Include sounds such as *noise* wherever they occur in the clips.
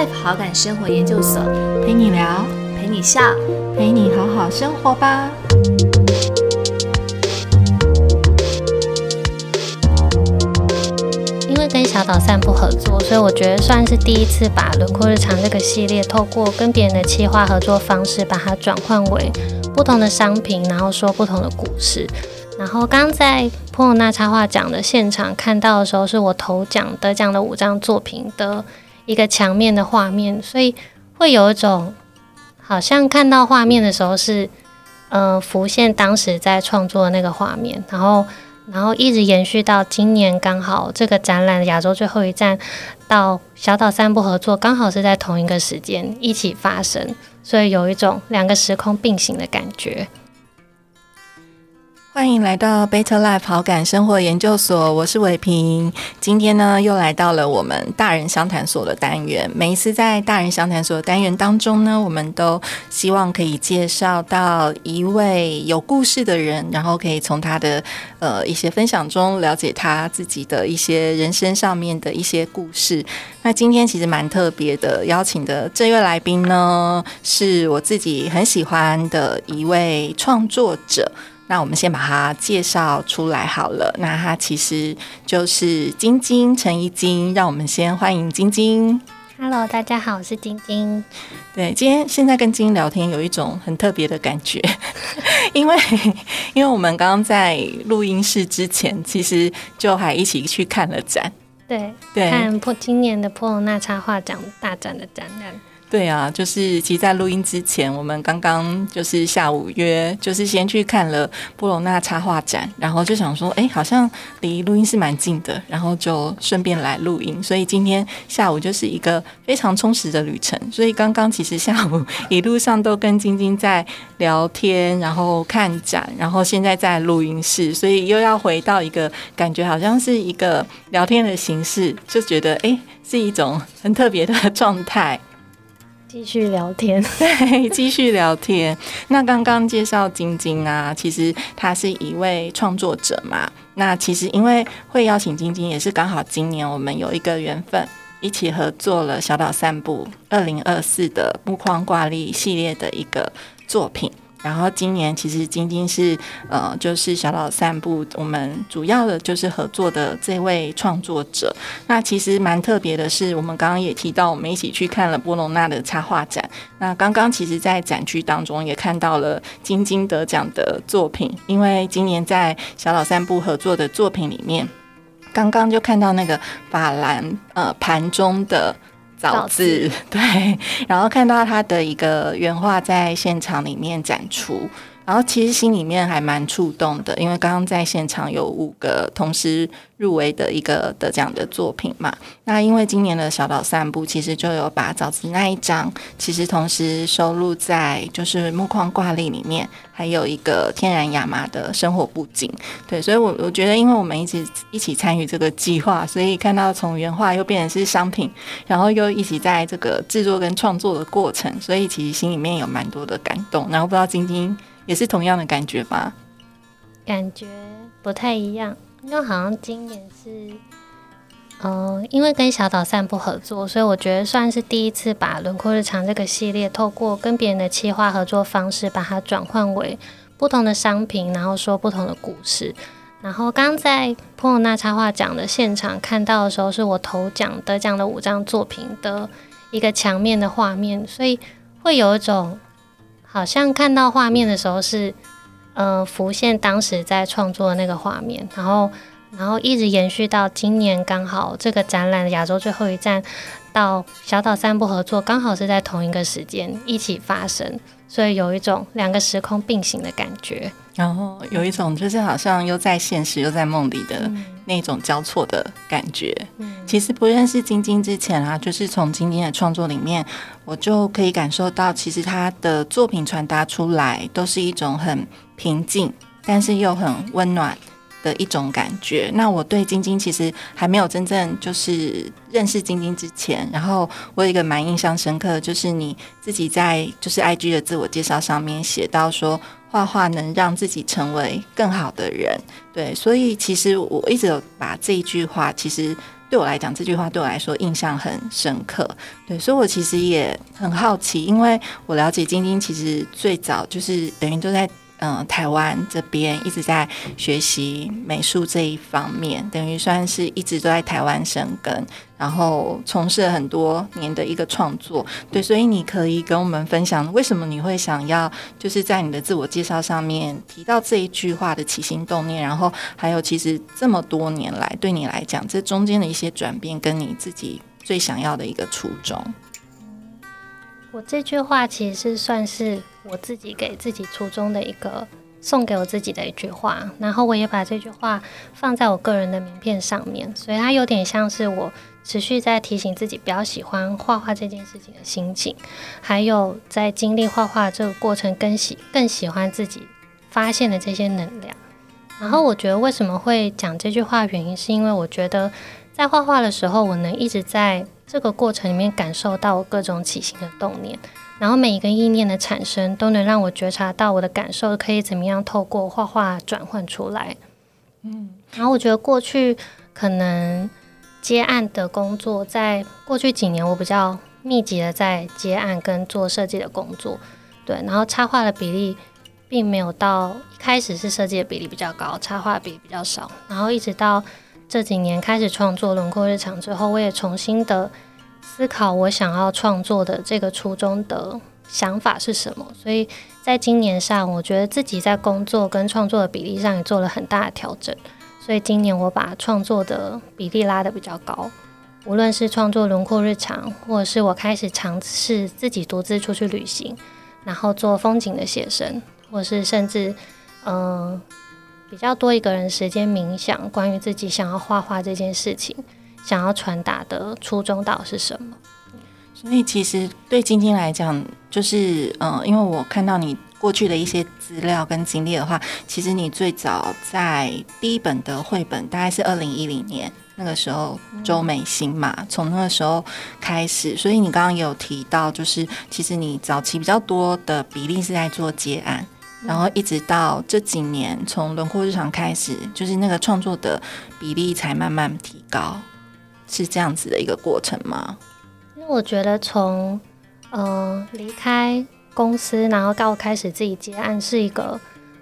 Life 好感生活研究所，陪你聊，陪你笑，陪你好好生活吧。因为跟小岛散步合作，所以我觉得算是第一次把《轮廓日常》这个系列，透过跟别人的企划合作方式，把它转换为不同的商品，然后说不同的故事。然后刚在普罗纳插画奖的现场看到的时候，是我头奖得奖的五张作品的一个墙面的画面，所以会有一种好像看到画面的时候是，呃，浮现当时在创作的那个画面，然后然后一直延续到今年，刚好这个展览亚洲最后一站到小岛散步合作，刚好是在同一个时间一起发生，所以有一种两个时空并行的感觉。欢迎来到 Better Life 好感生活研究所，我是伟平。今天呢，又来到了我们大人相谈所的单元。每一次在大人相谈所的单元当中呢，我们都希望可以介绍到一位有故事的人，然后可以从他的呃一些分享中了解他自己的一些人生上面的一些故事。那今天其实蛮特别的，邀请的这位来宾呢，是我自己很喜欢的一位创作者。那我们先把它介绍出来好了。那它其实就是晶晶陈怡晶，让我们先欢迎晶晶。Hello，大家好，我是晶晶。对，今天现在跟晶晶聊天有一种很特别的感觉，*laughs* 因为 *laughs* 因为我们刚刚在录音室之前，其实就还一起去看了展。对，对看破今年的波隆纳插画奖大展的展览。对啊，就是其实，在录音之前，我们刚刚就是下午约，就是先去看了波隆纳插画展，然后就想说，哎，好像离录音室蛮近的，然后就顺便来录音。所以今天下午就是一个非常充实的旅程。所以刚刚其实下午一路上都跟晶晶在聊天，然后看展，然后现在在录音室，所以又要回到一个感觉好像是一个聊天的形式，就觉得哎，是一种很特别的状态。继续聊天，*laughs* 对，继续聊天。那刚刚介绍晶晶啊，其实她是一位创作者嘛。那其实因为会邀请晶晶，也是刚好今年我们有一个缘分，一起合作了小岛散步二零二四的木框挂历系列的一个作品。然后今年其实晶晶是呃，就是小老散步，我们主要的就是合作的这位创作者。那其实蛮特别的是，我们刚刚也提到，我们一起去看了波隆纳的插画展。那刚刚其实，在展区当中也看到了晶晶得奖的作品，因为今年在小老散步合作的作品里面，刚刚就看到那个法兰呃盘中的。枣子，*laughs* 对，然后看到他的一个原画在现场里面展出，然后其实心里面还蛮触动的，因为刚刚在现场有五个同时入围的一个得奖的作品嘛。那因为今年的小岛散步其实就有把枣子那一张，其实同时收录在就是木框挂历里面，还有一个天然亚麻的生活布景。对，所以我我觉得，因为我们一直一起参与这个计划，所以看到从原画又变成是商品，然后又一起在这个制作跟创作的过程，所以其实心里面有蛮多的感动。然后不知道晶晶也是同样的感觉吗？感觉不太一样，因为好像今年是，嗯、因为跟小岛散步合作，所以我觉得算是第一次把《轮廓日常》这个系列，透过跟别人的企划合作方式，把它转换为不同的商品，然后说不同的故事。然后刚在普罗纳插画奖的现场看到的时候，是我头奖得奖的五张作品的一个墙面的画面，所以会有一种好像看到画面的时候是，嗯，浮现当时在创作的那个画面，然后然后一直延续到今年，刚好这个展览的亚洲最后一站到小岛三部合作，刚好是在同一个时间一起发生，所以有一种两个时空并行的感觉。然后有一种就是好像又在现实又在梦里的那种交错的感觉。其实不认识晶晶之前啊，就是从晶晶的创作里面，我就可以感受到，其实她的作品传达出来都是一种很平静，但是又很温暖。的一种感觉。那我对晶晶其实还没有真正就是认识晶晶之前，然后我有一个蛮印象深刻的，就是你自己在就是 IG 的自我介绍上面写到说，画画能让自己成为更好的人。对，所以其实我一直有把这一句话其实对我来讲，这句话对我来说印象很深刻。对，所以我其实也很好奇，因为我了解晶晶其实最早就是等于都在。嗯，台湾这边一直在学习美术这一方面，等于算是一直都在台湾生根，然后从事了很多年的一个创作。对，所以你可以跟我们分享，为什么你会想要就是在你的自我介绍上面提到这一句话的起心动念，然后还有其实这么多年来对你来讲，这中间的一些转变，跟你自己最想要的一个初衷。我这句话其实算是我自己给自己初衷的一个送给我自己的一句话，然后我也把这句话放在我个人的名片上面，所以它有点像是我持续在提醒自己比较喜欢画画这件事情的心情，还有在经历画画这个过程更喜更喜欢自己发现的这些能量。然后我觉得为什么会讲这句话，原因是因为我觉得在画画的时候，我能一直在。这个过程里面感受到我各种起心的动念，然后每一个意念的产生都能让我觉察到我的感受可以怎么样透过画画转换出来。嗯，然后我觉得过去可能接案的工作，在过去几年我比较密集的在接案跟做设计的工作，对，然后插画的比例并没有到一开始是设计的比例比较高，插画比例比较少，然后一直到。这几年开始创作轮廓日常之后，我也重新的思考我想要创作的这个初衷的想法是什么。所以在今年上，我觉得自己在工作跟创作的比例上也做了很大的调整。所以今年我把创作的比例拉得比较高，无论是创作轮廓日常，或者是我开始尝试自己独自出去旅行，然后做风景的写生，或是甚至嗯。比较多一个人时间冥想，关于自己想要画画这件事情，想要传达的初衷到底是什么？所以其实对晶晶来讲，就是嗯，因为我看到你过去的一些资料跟经历的话，其实你最早在第一本的绘本大概是二零一零年那个时候，周美心嘛，从那个时候开始，所以你刚刚也有提到，就是其实你早期比较多的比例是在做接案。然后一直到这几年，从轮廓日常开始，就是那个创作的比例才慢慢提高，是这样子的一个过程吗？因为我觉得从呃离开公司，然后到开始自己接案，是一个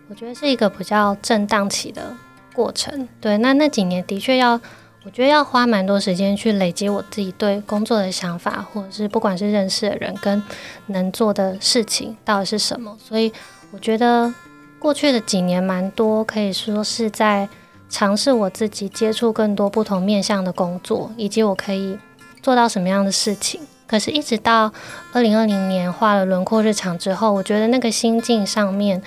我觉得是一个比较震荡期的过程。对，那那几年的确要，我觉得要花蛮多时间去累积我自己对工作的想法，或者是不管是认识的人跟能做的事情到底是什么，所以。我觉得过去的几年蛮多，可以说是在尝试我自己接触更多不同面向的工作，以及我可以做到什么样的事情。可是，一直到二零二零年画了轮廓日常之后，我觉得那个心境上面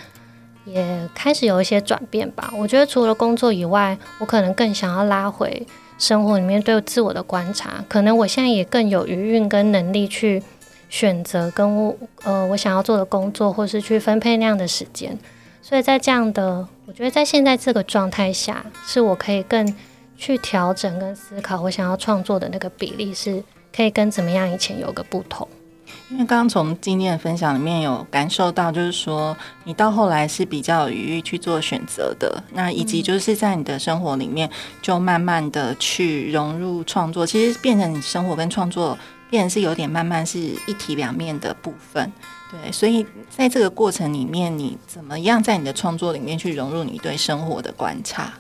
也开始有一些转变吧。我觉得除了工作以外，我可能更想要拉回生活里面对自我的观察。可能我现在也更有余韵跟能力去。选择跟我呃我想要做的工作，或是去分配那样的时间，所以在这样的，我觉得在现在这个状态下，是我可以更去调整跟思考我想要创作的那个比例，是可以跟怎么样以前有个不同。因为刚刚从今天的分享里面有感受到，就是说你到后来是比较有余裕去做选择的，那以及就是在你的生活里面就慢慢的去融入创作，其实变成你生活跟创作。变是有点慢慢是一体两面的部分，对，所以在这个过程里面，你怎么样在你的创作里面去融入你对生活的观察？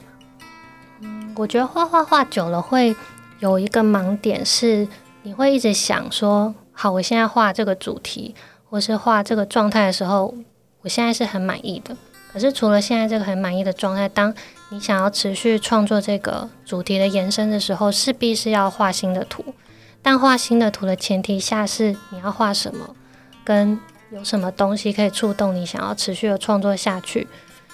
嗯，我觉得画画画久了会有一个盲点，是你会一直想说，好，我现在画这个主题或是画这个状态的时候，我现在是很满意的。可是除了现在这个很满意的状态，当你想要持续创作这个主题的延伸的时候，势必是要画新的图。但画新的图的前提下是你要画什么，跟有什么东西可以触动你想要持续的创作下去，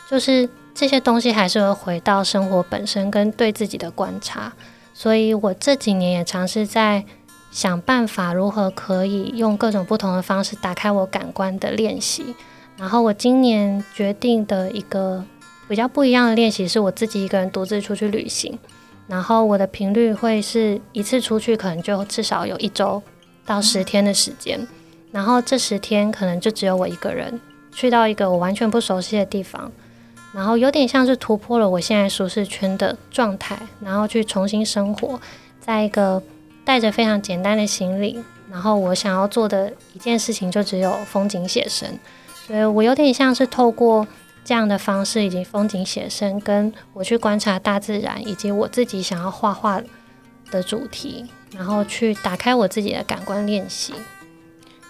就是这些东西还是会回到生活本身跟对自己的观察。所以我这几年也尝试在想办法如何可以用各种不同的方式打开我感官的练习。然后我今年决定的一个比较不一样的练习，是我自己一个人独自出去旅行。然后我的频率会是一次出去，可能就至少有一周到十天的时间。然后这十天可能就只有我一个人去到一个我完全不熟悉的地方，然后有点像是突破了我现在舒适圈的状态，然后去重新生活在一个带着非常简单的行李，然后我想要做的一件事情就只有风景写生，所以我有点像是透过这样的方式，以及风景写生，跟我去观察大自然，以及我自己想要画画的主题，然后去打开我自己的感官练习。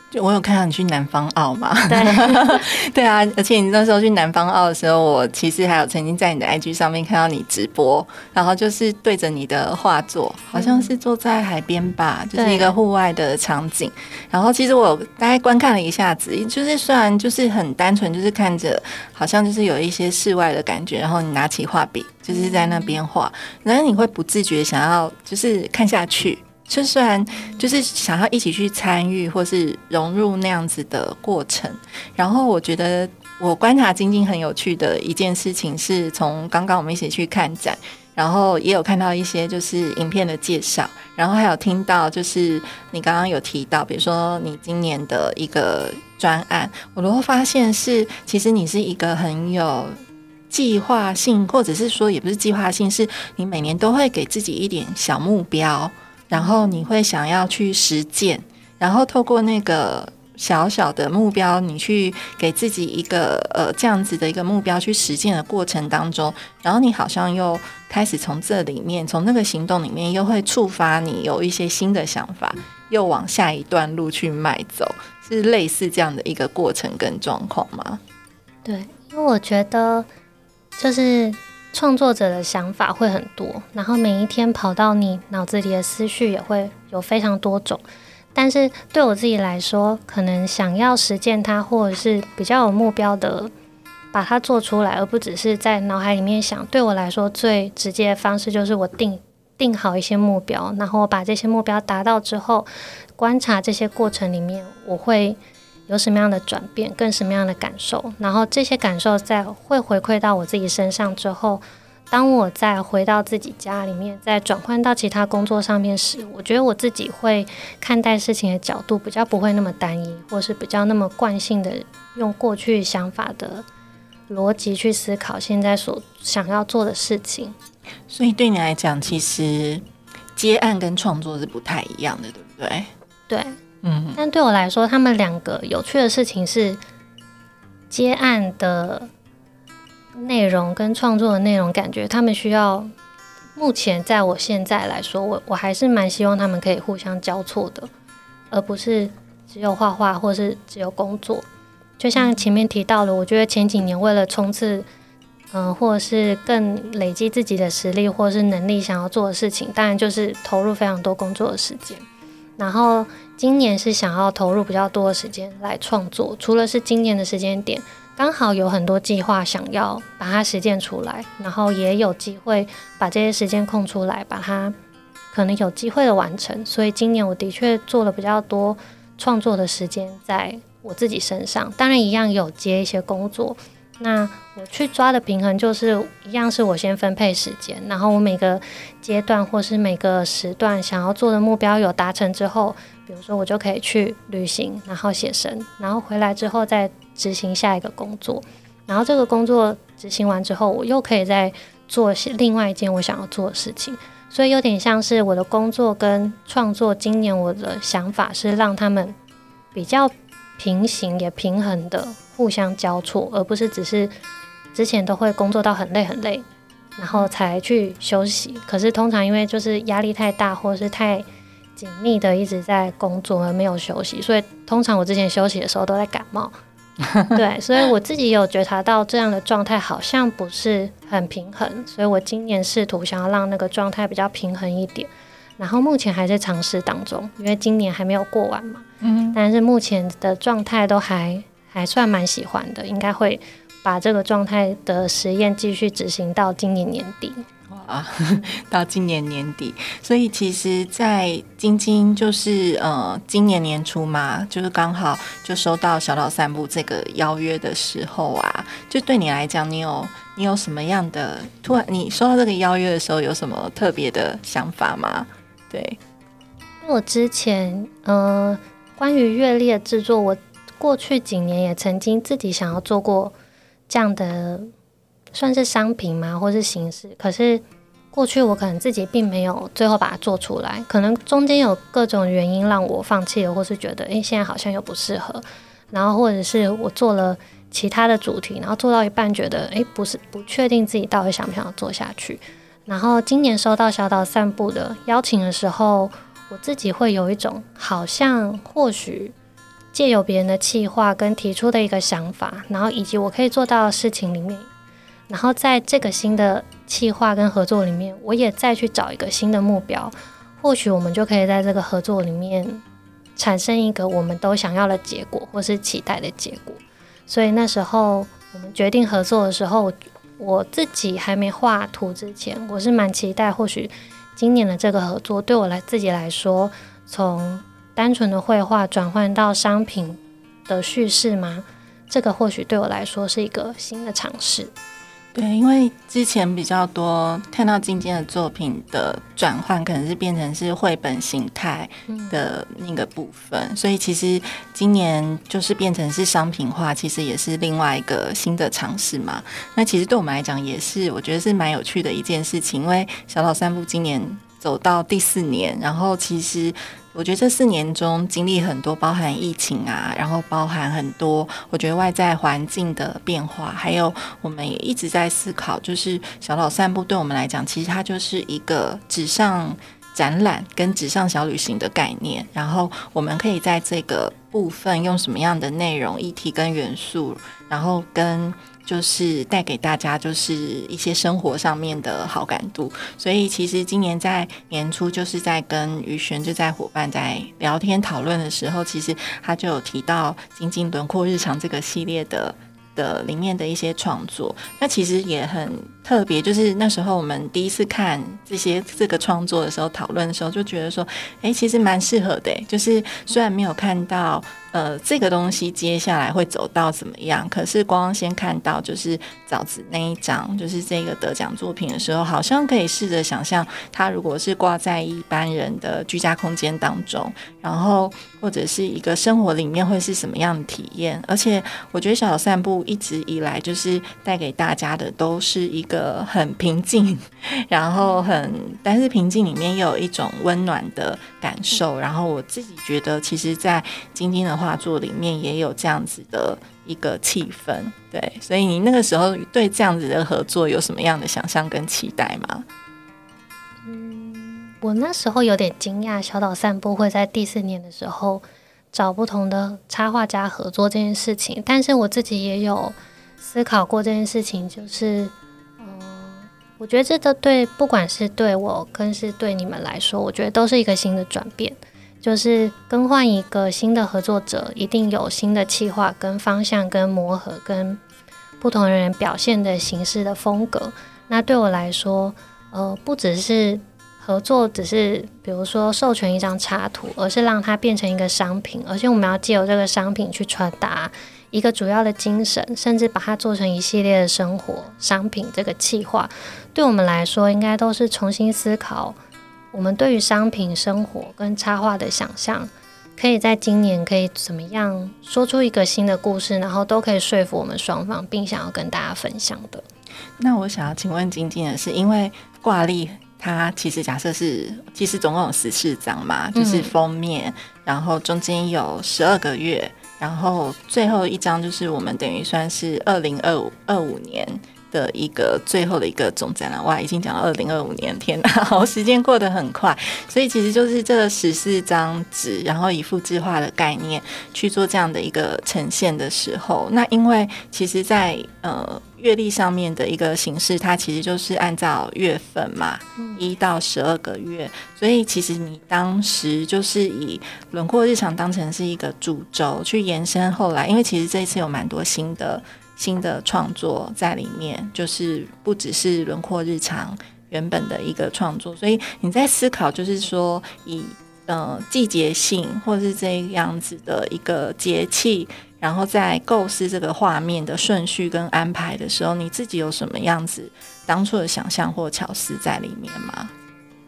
就我有看到你去南方澳嘛？对，*laughs* 对啊，而且你那时候去南方澳的时候，我其实还有曾经在你的 IG 上面看到你直播，然后就是对着你的画作，好像是坐在海边吧，就是一个户外的场景。然后其实我大概观看了一下子，就是虽然就是很单纯，就是看着好像就是有一些室外的感觉，然后你拿起画笔就是在那边画，然后你会不自觉想要就是看下去。就虽然就是想要一起去参与或是融入那样子的过程，然后我觉得我观察晶晶很有趣的一件事情，是从刚刚我们一起去看展，然后也有看到一些就是影片的介绍，然后还有听到就是你刚刚有提到，比如说你今年的一个专案，我都会发现是其实你是一个很有计划性，或者是说也不是计划性，是你每年都会给自己一点小目标。然后你会想要去实践，然后透过那个小小的目标，你去给自己一个呃这样子的一个目标去实践的过程当中，然后你好像又开始从这里面，从那个行动里面，又会触发你有一些新的想法，又往下一段路去迈走，是类似这样的一个过程跟状况吗？对，因为我觉得就是。创作者的想法会很多，然后每一天跑到你脑子里的思绪也会有非常多种。但是对我自己来说，可能想要实践它，或者是比较有目标的把它做出来，而不只是在脑海里面想。对我来说，最直接的方式就是我定定好一些目标，然后我把这些目标达到之后，观察这些过程里面我会。有什么样的转变，跟什么样的感受，然后这些感受在会回馈到我自己身上之后，当我再回到自己家里面，再转换到其他工作上面时，我觉得我自己会看待事情的角度比较不会那么单一，或是比较那么惯性的用过去想法的逻辑去思考现在所想要做的事情。所以对你来讲，其实接案跟创作是不太一样的，对不对？对。嗯，但对我来说，他们两个有趣的事情是接案的内容跟创作的内容，感觉他们需要。目前在我现在来说，我我还是蛮希望他们可以互相交错的，而不是只有画画或是只有工作。就像前面提到的，我觉得前几年为了冲刺，嗯，或者是更累积自己的实力或是能力，想要做的事情，当然就是投入非常多工作的时间，然后。今年是想要投入比较多的时间来创作，除了是今年的时间点，刚好有很多计划想要把它实践出来，然后也有机会把这些时间空出来，把它可能有机会的完成。所以今年我的确做了比较多创作的时间在我自己身上，当然一样有接一些工作。那我去抓的平衡就是一样，是我先分配时间，然后我每个阶段或是每个时段想要做的目标有达成之后，比如说我就可以去旅行，然后写生，然后回来之后再执行下一个工作，然后这个工作执行完之后，我又可以再做另外一件我想要做的事情，所以有点像是我的工作跟创作。今年我的想法是让他们比较平行也平衡的。互相交错，而不是只是之前都会工作到很累很累，然后才去休息。可是通常因为就是压力太大，或者是太紧密的一直在工作而没有休息，所以通常我之前休息的时候都在感冒。*laughs* 对，所以我自己有觉察到这样的状态好像不是很平衡，所以我今年试图想要让那个状态比较平衡一点。然后目前还在尝试当中，因为今年还没有过完嘛。嗯，但是目前的状态都还。还算蛮喜欢的，应该会把这个状态的实验继续执行到今年年底。哇，*laughs* 到今年年底，所以其实，在晶晶就是呃今年年初嘛，就是刚好就收到小岛散步这个邀约的时候啊，就对你来讲，你有你有什么样的突然你收到这个邀约的时候，有什么特别的想法吗？对，我之前呃关于月历的制作，我。过去几年也曾经自己想要做过这样的，算是商品吗，或是形式？可是过去我可能自己并没有最后把它做出来，可能中间有各种原因让我放弃了，或是觉得诶现在好像又不适合，然后或者是我做了其他的主题，然后做到一半觉得诶不是不确定自己到底想不想做下去。然后今年收到小岛散步的邀请的时候，我自己会有一种好像或许借由别人的企划跟提出的一个想法，然后以及我可以做到的事情里面，然后在这个新的企划跟合作里面，我也再去找一个新的目标，或许我们就可以在这个合作里面产生一个我们都想要的结果，或是期待的结果。所以那时候我们决定合作的时候。我自己还没画图之前，我是蛮期待，或许今年的这个合作对我来自己来说，从单纯的绘画转换到商品的叙事吗？这个或许对我来说是一个新的尝试。对，因为之前比较多看到今天的作品的转换，可能是变成是绘本形态的那个部分，所以其实今年就是变成是商品化，其实也是另外一个新的尝试嘛。那其实对我们来讲，也是我觉得是蛮有趣的一件事情，因为小岛三部今年走到第四年，然后其实。我觉得这四年中经历很多，包含疫情啊，然后包含很多，我觉得外在环境的变化，还有我们也一直在思考，就是小岛散步对我们来讲，其实它就是一个纸上展览跟纸上小旅行的概念。然后我们可以在这个部分用什么样的内容、议题跟元素，然后跟。就是带给大家就是一些生活上面的好感度，所以其实今年在年初就是在跟于璇就在伙伴在聊天讨论的时候，其实他就有提到《晶晶轮廓日常》这个系列的的里面的一些创作，那其实也很特别。就是那时候我们第一次看这些这个创作的时候，讨论的时候就觉得说，哎，其实蛮适合的。就是虽然没有看到。呃，这个东西接下来会走到怎么样？可是光先看到就是枣子那一张，就是这个得奖作品的时候，好像可以试着想象，它如果是挂在一般人的居家空间当中，然后或者是一个生活里面会是什么样的体验？而且我觉得小散步一直以来就是带给大家的都是一个很平静，然后很但是平静里面又有一种温暖的感受。然后我自己觉得，其实，在晶晶的。画作里面也有这样子的一个气氛，对，所以你那个时候对这样子的合作有什么样的想象跟期待吗？嗯，我那时候有点惊讶，小岛散步会在第四年的时候找不同的插画家合作这件事情，但是我自己也有思考过这件事情，就是，嗯，我觉得这个对，不管是对我，更是对你们来说，我觉得都是一个新的转变。就是更换一个新的合作者，一定有新的企划、跟方向、跟磨合、跟不同人表现的形式的风格。那对我来说，呃，不只是合作，只是比如说授权一张插图，而是让它变成一个商品，而且我们要借由这个商品去传达一个主要的精神，甚至把它做成一系列的生活商品。这个企划对我们来说，应该都是重新思考。我们对于商品、生活跟插画的想象，可以在今年可以怎么样说出一个新的故事，然后都可以说服我们双方，并想要跟大家分享的。那我想要请问晶晶的是，因为挂历它其实假设是，其实总共有十四张嘛，就是封面，然后中间有十二个月，然后最后一张就是我们等于算是二零二五二五年。的一个最后的一个总展览，哇，已经讲到二零二五年，天哪，*laughs* 好，时间过得很快，所以其实就是这十四张纸，然后以复制化的概念去做这样的一个呈现的时候，那因为其实，在呃月历上面的一个形式，它其实就是按照月份嘛，一到十二个月，所以其实你当时就是以轮廓日常当成是一个主轴去延伸，后来因为其实这一次有蛮多新的。新的创作在里面，就是不只是轮廓日常原本的一个创作，所以你在思考，就是说以呃季节性或是这样子的一个节气，然后在构思这个画面的顺序跟安排的时候，你自己有什么样子当初的想象或巧思在里面吗？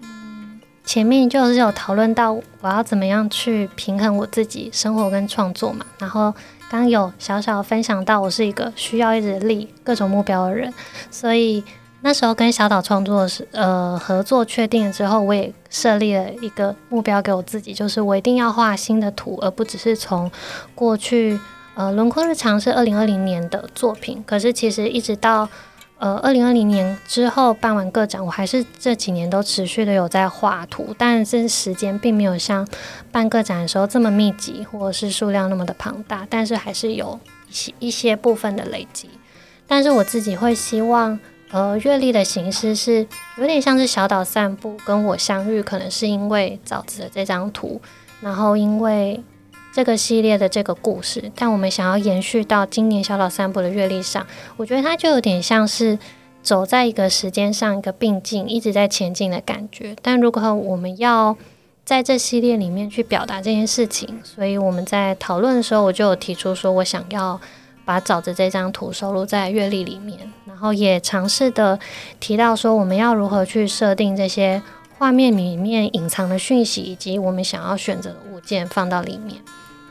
嗯，前面就是有讨论到我要怎么样去平衡我自己生活跟创作嘛，然后。刚有小小分享到，我是一个需要一直立各种目标的人，所以那时候跟小岛创作是呃合作确定了之后，我也设立了一个目标给我自己，就是我一定要画新的图，而不只是从过去呃轮廓日常是二零二零年的作品，可是其实一直到呃二零二零年之后办完个展，我还是这几年都持续的有在画图，但是时间并没有像办个展的时候这么密集，或者是数量那么的庞大，但是还是有一些一些部分的累积。但是我自己会希望。呃，阅历的形式是有点像是小岛散步，跟我相遇，可能是因为枣子的这张图，然后因为这个系列的这个故事，但我们想要延续到今年小岛散步的阅历上，我觉得它就有点像是走在一个时间上一个并进，一直在前进的感觉。但如果我们要在这系列里面去表达这件事情，所以我们在讨论的时候，我就有提出说我想要。把枣子这张图收录在阅历里面，然后也尝试的提到说，我们要如何去设定这些画面里面隐藏的讯息，以及我们想要选择的物件放到里面。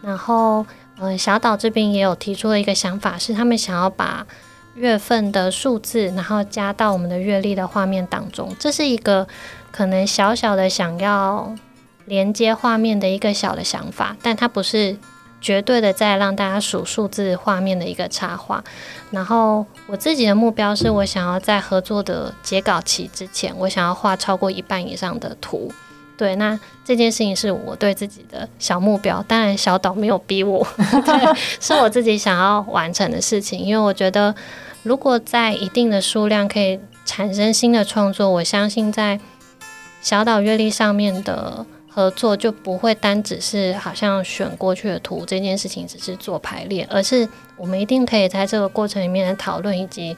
然后，嗯，小岛这边也有提出了一个想法，是他们想要把月份的数字，然后加到我们的阅历的画面当中。这是一个可能小小的想要连接画面的一个小的想法，但它不是。绝对的在让大家数数字画面的一个插画，然后我自己的目标是我想要在合作的截稿期之前，我想要画超过一半以上的图。对，那这件事情是我对自己的小目标，当然小岛没有逼我，对，是我自己想要完成的事情。因为我觉得，如果在一定的数量可以产生新的创作，我相信在小岛阅历上面的。合作就不会单只是好像选过去的图这件事情只是做排列，而是我们一定可以在这个过程里面的讨论，以及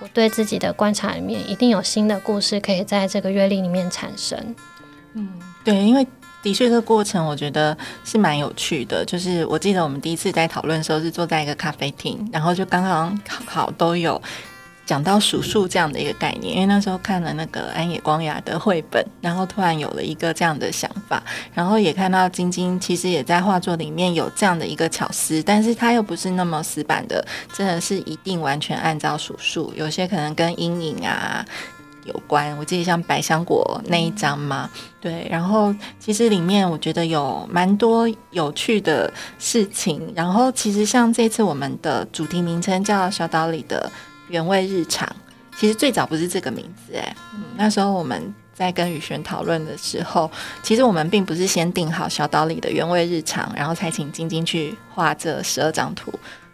我对自己的观察里面，一定有新的故事可以在这个阅历里面产生。嗯，对，因为的确这个过程我觉得是蛮有趣的。就是我记得我们第一次在讨论的时候是坐在一个咖啡厅，然后就刚刚好都有。讲到数数这样的一个概念，因为那时候看了那个安野光雅的绘本，然后突然有了一个这样的想法，然后也看到晶晶其实也在画作里面有这样的一个巧思，但是它又不是那么死板的，真的是一定完全按照数数，有些可能跟阴影啊有关。我记得像百香果那一张嘛，对，然后其实里面我觉得有蛮多有趣的事情，然后其实像这次我们的主题名称叫小岛里的。原味日常，其实最早不是这个名字哎，那时候我们在跟宇轩讨论的时候，其实我们并不是先定好小岛里的原味日常，然后才请晶晶去画这十二张图。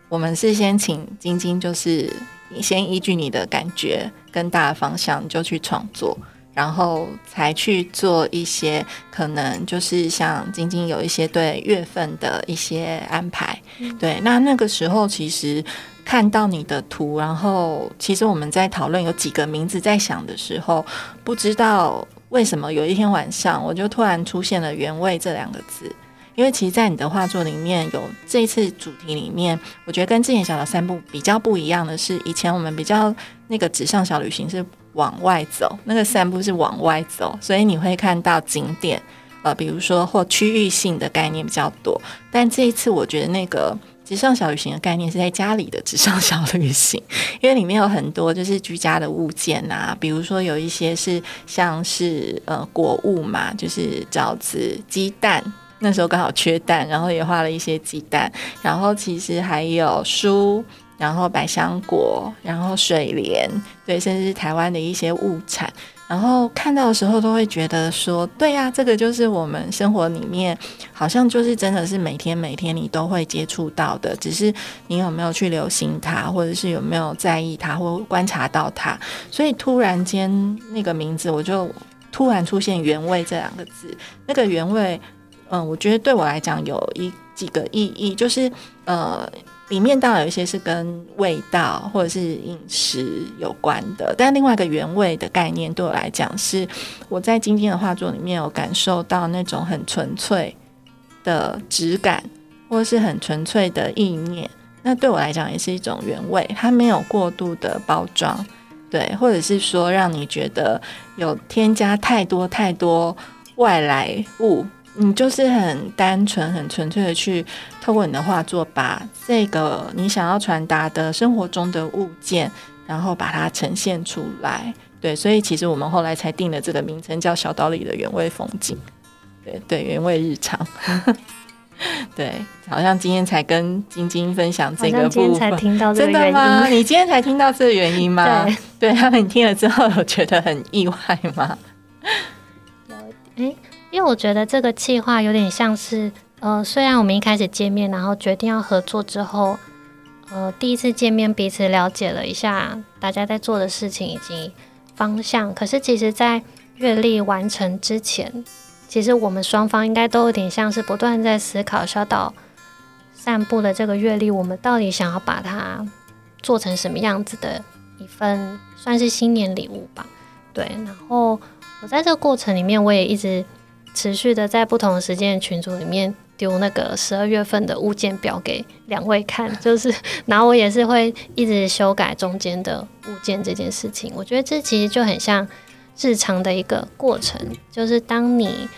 我们是先请晶晶，就是先依据你的感觉跟大的方向就去创作，然后才去做一些可能就是像晶晶有一些对月份的一些安排。对，那那个时候其实。看到你的图，然后其实我们在讨论有几个名字在想的时候，不知道为什么有一天晚上我就突然出现了“原味”这两个字。因为其实，在你的画作里面有这一次主题里面，我觉得跟之前小的三步比较不一样的是，以前我们比较那个纸上小旅行是往外走，那个散步是往外走，所以你会看到景点，呃，比如说或区域性的概念比较多。但这一次，我觉得那个。纸上小旅行的概念是在家里的纸上小旅行，*laughs* 因为里面有很多就是居家的物件啊，比如说有一些是像是呃果物嘛，就是枣子、鸡蛋，那时候刚好缺蛋，然后也画了一些鸡蛋，然后其实还有书，然后百香果，然后水莲，对，甚至是台湾的一些物产。然后看到的时候，都会觉得说，对呀，这个就是我们生活里面，好像就是真的是每天每天你都会接触到的，只是你有没有去留心它，或者是有没有在意它，或观察到它。所以突然间那个名字，我就突然出现“原味”这两个字。那个原味，嗯，我觉得对我来讲有一几个意义，就是呃。里面当然有一些是跟味道或者是饮食有关的，但另外一个原味的概念对我来讲，是我在今天的画作里面有感受到那种很纯粹的质感，或是很纯粹的意念。那对我来讲也是一种原味，它没有过度的包装，对，或者是说让你觉得有添加太多太多外来物。你就是很单纯、很纯粹的去透过你的画作，把这个你想要传达的生活中的物件，然后把它呈现出来。对，所以其实我们后来才定了这个名称，叫小岛里的原味风景。对对，原味日常。对，好像今天才跟晶晶分享这个部分，*laughs* 真的吗？你今天才听到这个原因吗？*laughs* 对，对，你听了之后有觉得很意外吗？*laughs* 有，哎，因为我觉得这个计划有点像是，呃，虽然我们一开始见面，然后决定要合作之后，呃，第一次见面彼此了解了一下大家在做的事情以及方向，可是其实在阅历完成之前。其实我们双方应该都有点像是不断在思考小岛散步的这个阅历，我们到底想要把它做成什么样子的一份算是新年礼物吧。对，然后我在这个过程里面，我也一直持续的在不同的时间群组里面丢那个十二月份的物件表给两位看，就是然后我也是会一直修改中间的物件这件事情。我觉得这其实就很像。日常的一个过程，就是当你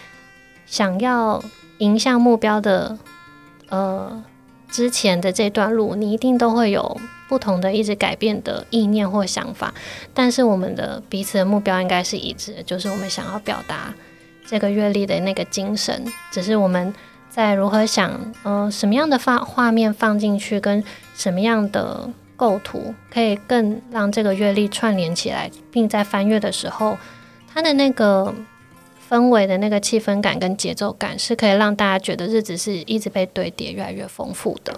想要迎向目标的呃之前的这段路，你一定都会有不同的一直改变的意念或想法。但是我们的彼此的目标应该是一致的，就是我们想要表达这个阅历的那个精神。只是我们在如何想，呃，什么样的放画面放进去，跟什么样的。构图可以更让这个阅历串联起来，并在翻阅的时候，它的那个氛围的那个气氛感跟节奏感，是可以让大家觉得日子是一直被堆叠，越来越丰富的。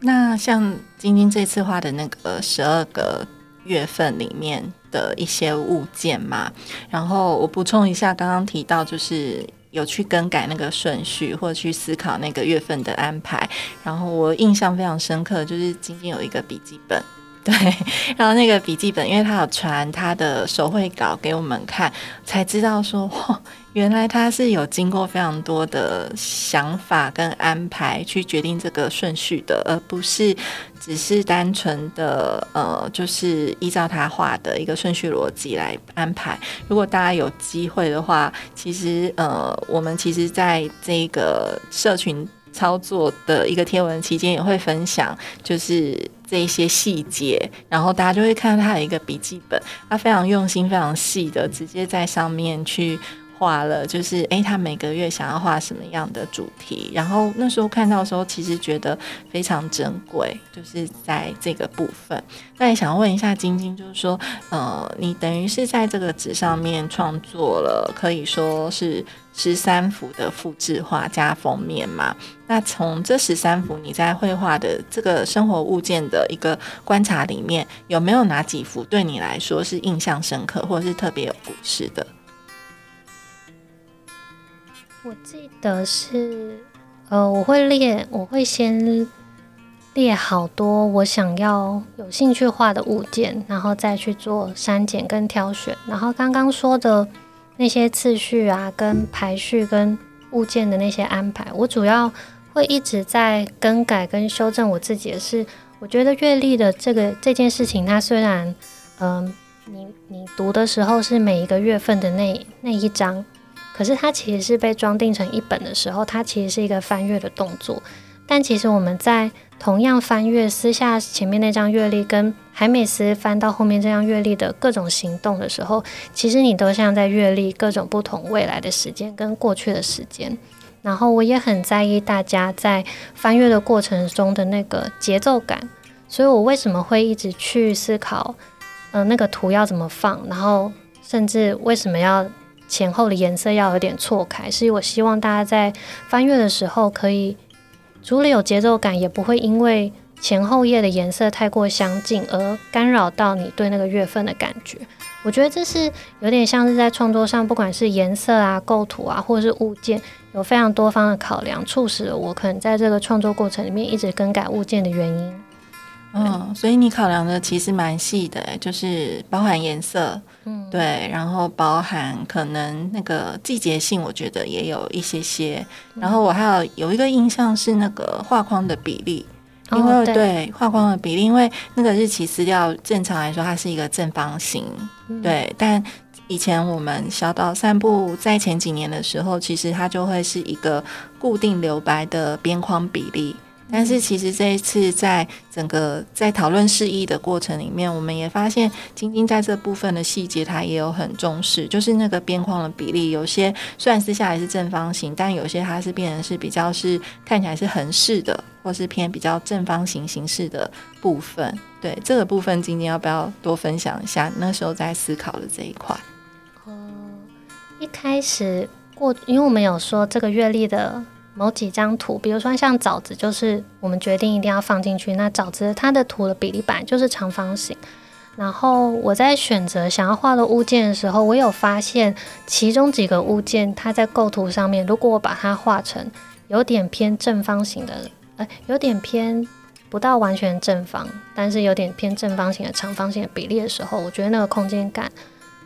那像晶晶这次画的那个十二个月份里面的一些物件嘛，然后我补充一下，刚刚提到就是。有去更改那个顺序，或者去思考那个月份的安排。然后我印象非常深刻，就是仅仅有一个笔记本，*laughs* 对，然后那个笔记本，因为他有传他的手绘稿给我们看，才知道说，哦原来他是有经过非常多的想法跟安排去决定这个顺序的，而不是。只是单纯的呃，就是依照他画的一个顺序逻辑来安排。如果大家有机会的话，其实呃，我们其实在这个社群操作的一个贴文期间，也会分享就是这一些细节，然后大家就会看到他有一个笔记本，他非常用心、非常细的，直接在上面去。画了，就是诶，他每个月想要画什么样的主题？然后那时候看到的时候，其实觉得非常珍贵，就是在这个部分。那也想问一下晶晶，就是说，呃，你等于是在这个纸上面创作了，可以说是十三幅的复制画加封面嘛？那从这十三幅你在绘画的这个生活物件的一个观察里面，有没有哪几幅对你来说是印象深刻，或者是特别有故事的？我记得是，呃，我会列，我会先列好多我想要有兴趣画的物件，然后再去做删减跟挑选。然后刚刚说的那些次序啊，跟排序跟物件的那些安排，我主要会一直在更改跟修正我自己的是，我觉得阅历的这个这件事情，它虽然，嗯，你你读的时候是每一个月份的那那一章。可是它其实是被装订成一本的时候，它其实是一个翻阅的动作。但其实我们在同样翻阅私下前面那张阅历，跟海美斯翻到后面这张阅历的各种行动的时候，其实你都像在阅历各种不同未来的时间跟过去的时间。然后我也很在意大家在翻阅的过程中的那个节奏感，所以我为什么会一直去思考，呃，那个图要怎么放，然后甚至为什么要。前后的颜色要有点错开，所以我希望大家在翻阅的时候，可以除了有节奏感，也不会因为前后页的颜色太过相近而干扰到你对那个月份的感觉。我觉得这是有点像是在创作上，不管是颜色啊、构图啊，或者是物件，有非常多方的考量，促使了我可能在这个创作过程里面一直更改物件的原因。嗯，所以你考量的其实蛮细的，就是包含颜色，嗯，对，然后包含可能那个季节性，我觉得也有一些些。然后我还有有一个印象是那个画框的比例，因为对画框的比例，因为那个日期资料正常来说它是一个正方形，对，但以前我们小岛散步在前几年的时候，其实它就会是一个固定留白的边框比例。但是其实这一次在整个在讨论示意的过程里面，我们也发现晶晶在这部分的细节，它也有很重视，就是那个边框的比例，有些虽然撕下来是正方形，但有些它是变成是比较是看起来是横式的，或是偏比较正方形形式的部分。对这个部分，晶晶要不要多分享一下？那时候在思考的这一块？一开始过，因为我们有说这个月历的某几张图，比如说像枣子，就是我们决定一定要放进去。那枣子它的图的比例板就是长方形。然后我在选择想要画的物件的时候，我有发现其中几个物件，它在构图上面，如果我把它画成有点偏正方形的，呃，有点偏不到完全正方，但是有点偏正方形的长方形的比例的时候，我觉得那个空间感。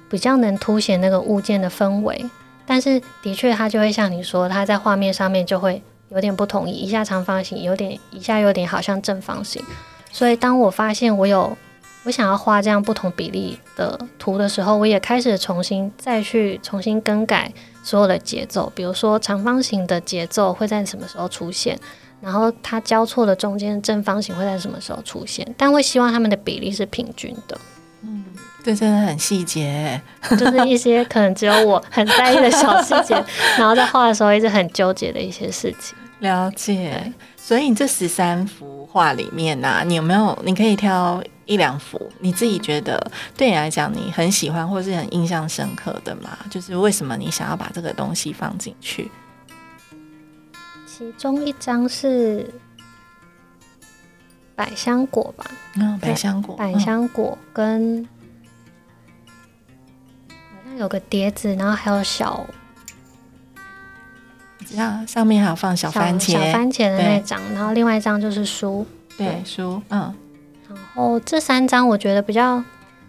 比较能凸显那个物件的氛围，但是的确它就会像你说，它在画面上面就会有点不统一，一下长方形，有点一下有点好像正方形。所以当我发现我有我想要画这样不同比例的图的时候，我也开始重新再去重新更改所有的节奏，比如说长方形的节奏会在什么时候出现，然后它交错的中间正方形会在什么时候出现，但会希望它们的比例是平均的。嗯。这真的很细节，*laughs* 就是一些可能只有我很在意的小细节，*laughs* 然后在画的时候一直很纠结的一些事情。了解，所以你这十三幅画里面呢，你有没有？你可以挑一两幅，你自己觉得对你来讲你很喜欢或是很印象深刻的吗？就是为什么你想要把这个东西放进去？其中一张是百香果吧？嗯，百香果，百香果跟。有个碟子，然后还有小，上上面还有放小番茄，小番茄的那张，然后另外一张就是书，对书，嗯，然后这三张我觉得比较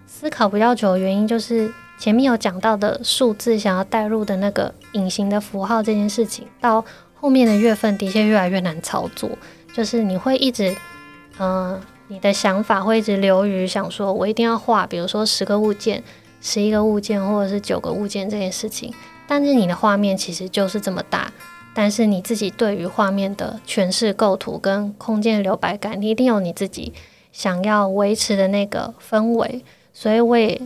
思考比较久的原因，就是前面有讲到的数字想要带入的那个隐形的符号这件事情，到后面的月份的确越来越难操作，就是你会一直，嗯，你的想法会一直流于想说我一定要画，比如说十个物件。十一个物件或者是九个物件这件事情，但是你的画面其实就是这么大，但是你自己对于画面的诠释构图跟空间留白感，你一定有你自己想要维持的那个氛围，所以我也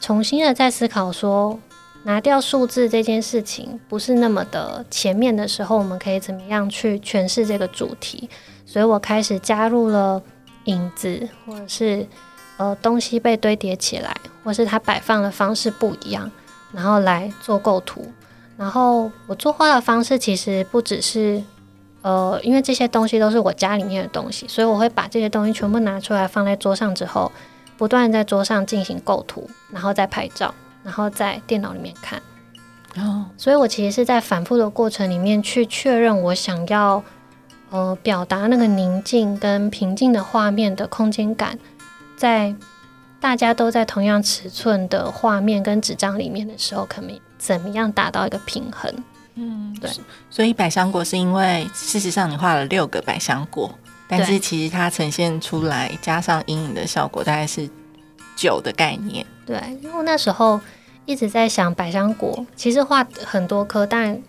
重新的在思考说，拿掉数字这件事情不是那么的前面的时候，我们可以怎么样去诠释这个主题，所以我开始加入了影子或者是。呃，东西被堆叠起来，或是它摆放的方式不一样，然后来做构图。然后我作画的方式其实不只是，呃，因为这些东西都是我家里面的东西，所以我会把这些东西全部拿出来放在桌上之后，不断在桌上进行构图，然后再拍照，然后在电脑里面看。哦，所以我其实是在反复的过程里面去确认我想要，呃，表达那个宁静跟平静的画面的空间感。在大家都在同样尺寸的画面跟纸张里面的时候，可能怎么样达到一个平衡？嗯，对。所以百香果是因为事实上你画了六个百香果，但是其实它呈现出来加上阴影的效果，大概是九的概念。对，因为那时候一直在想百香果，其实画很多颗，但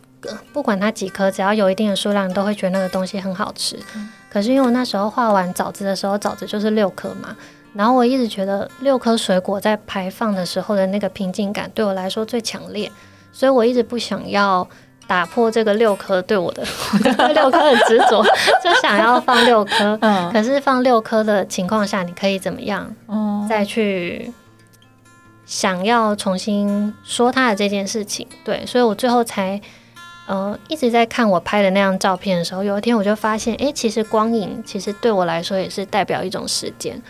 不管它几颗，只要有一定的数量，你都会觉得那个东西很好吃。可是因为我那时候画完枣子的时候，枣子就是六颗嘛。然后我一直觉得六颗水果在排放的时候的那个平静感对我来说最强烈，所以我一直不想要打破这个六颗对我的 *laughs* 六颗很执着，*laughs* 就想要放六颗。嗯，可是放六颗的情况下，你可以怎么样？嗯，再去想要重新说他的这件事情。对，所以我最后才呃一直在看我拍的那张照片的时候，有一天我就发现，哎，其实光影其实对我来说也是代表一种时间。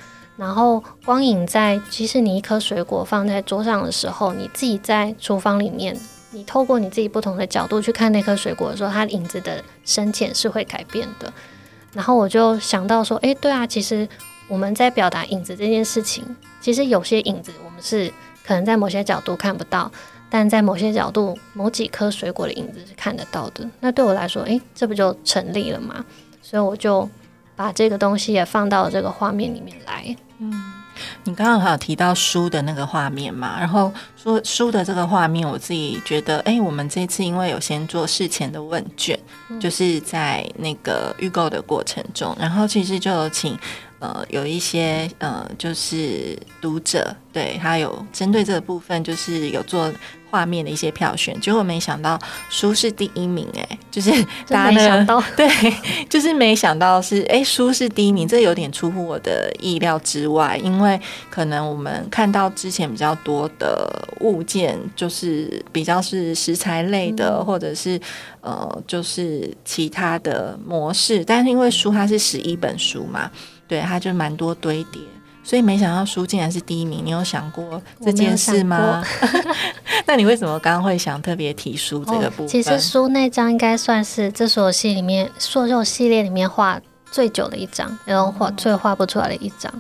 然后光影在，即使你一颗水果放在桌上的时候，你自己在厨房里面，你透过你自己不同的角度去看那颗水果的时候，它影子的深浅是会改变的。然后我就想到说，诶，对啊，其实我们在表达影子这件事情，其实有些影子我们是可能在某些角度看不到，但在某些角度，某几颗水果的影子是看得到的。那对我来说，诶，这不就成立了吗？所以我就把这个东西也放到这个画面里面来。嗯，你刚刚还有提到书的那个画面嘛？然后说书的这个画面，我自己觉得，哎，我们这次因为有先做事前的问卷，就是在那个预购的过程中，然后其实就有请。呃，有一些呃，就是读者对他有针对这个部分，就是有做画面的一些票选，结果没想到书是第一名，哎，就是大家想到，*laughs* 对，就是没想到是哎，书是第一名，这有点出乎我的意料之外，因为可能我们看到之前比较多的物件，就是比较是食材类的，或者是呃，就是其他的模式，但是因为书它是十一本书嘛。对，它就蛮多堆叠，所以没想到书竟然是第一名。你有想过这件事吗？*laughs* 那你为什么刚刚会想特别提书这个部分？其实书那张应该算是这所有戏里面，所有系列里面画最久的一张，然后画最画不出来的一张。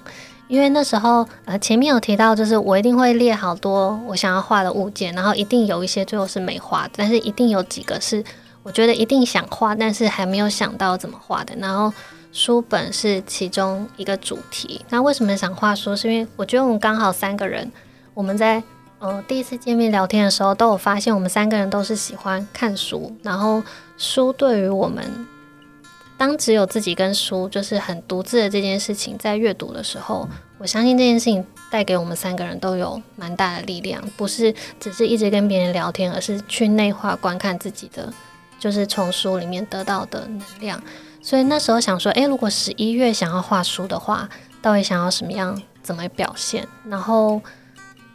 因为那时候呃前面有提到，就是我一定会列好多我想要画的物件，然后一定有一些最后是没画，但是一定有几个是我觉得一定想画，但是还没有想到怎么画的，然后。书本是其中一个主题。那为什么想画书？是因为我觉得我们刚好三个人，我们在呃第一次见面聊天的时候，都有发现我们三个人都是喜欢看书。然后书对于我们，当只有自己跟书就是很独自的这件事情，在阅读的时候，我相信这件事情带给我们三个人都有蛮大的力量，不是只是一直跟别人聊天，而是去内化观看自己的，就是从书里面得到的能量。所以那时候想说，诶，如果十一月想要画书的话，到底想要什么样，怎么表现？然后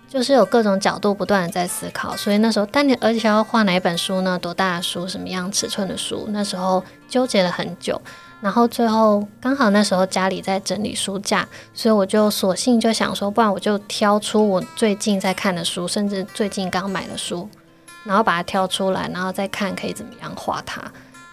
就是有各种角度不断的在思考。所以那时候，但你而且要画哪一本书呢？多大的书？什么样尺寸的书？那时候纠结了很久。然后最后刚好那时候家里在整理书架，所以我就索性就想说，不然我就挑出我最近在看的书，甚至最近刚买的书，然后把它挑出来，然后再看可以怎么样画它。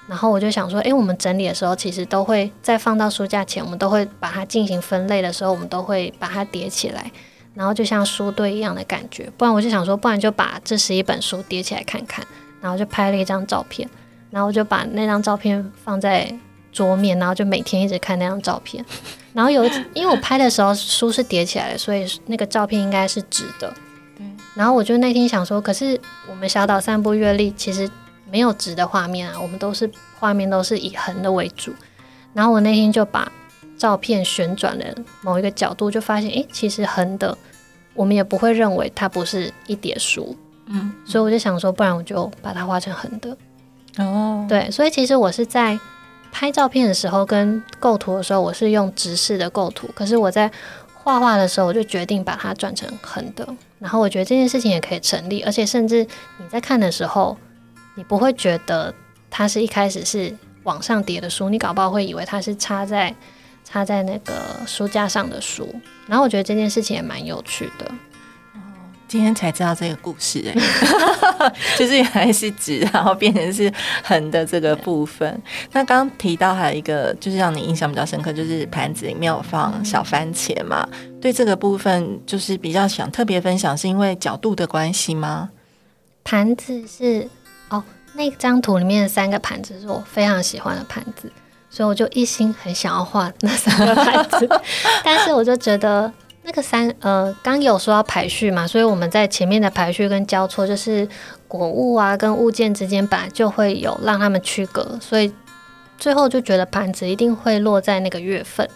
然后我就想说，诶，我们整理的时候，其实都会在放到书架前，我们都会把它进行分类的时候，我们都会把它叠起来，然后就像书堆一样的感觉。不然我就想说，不然就把这十一本书叠起来看看，然后就拍了一张照片，然后就把那张照片放在桌面，然后就每天一直看那张照片。然后有，因为我拍的时候书是叠起来的，所以那个照片应该是直的。对。然后我就那天想说，可是我们小岛散步阅历其实。没有直的画面啊，我们都是画面都是以横的为主。然后我那天就把照片旋转了某一个角度，就发现，诶，其实横的我们也不会认为它不是一叠书。嗯，所以我就想说，不然我就把它画成横的。哦，对，所以其实我是在拍照片的时候跟构图的时候，我是用直视的构图，可是我在画画的时候，我就决定把它转成横的。然后我觉得这件事情也可以成立，而且甚至你在看的时候。你不会觉得它是一开始是往上叠的书，你搞不好会以为它是插在插在那个书架上的书。然后我觉得这件事情也蛮有趣的。哦，今天才知道这个故事哎，*laughs* 就是原来是直，然后变成是横的这个部分。那刚刚提到还有一个，就是让你印象比较深刻，就是盘子里面有放小番茄嘛。对这个部分，就是比较想特别分享，是因为角度的关系吗？盘子是。那张图里面的三个盘子是我非常喜欢的盘子，所以我就一心很想要画那三个盘子。*laughs* 但是我就觉得那个三呃，刚有说要排序嘛，所以我们在前面的排序跟交错，就是果物啊跟物件之间本来就会有让他们区隔，所以最后就觉得盘子一定会落在那个月份。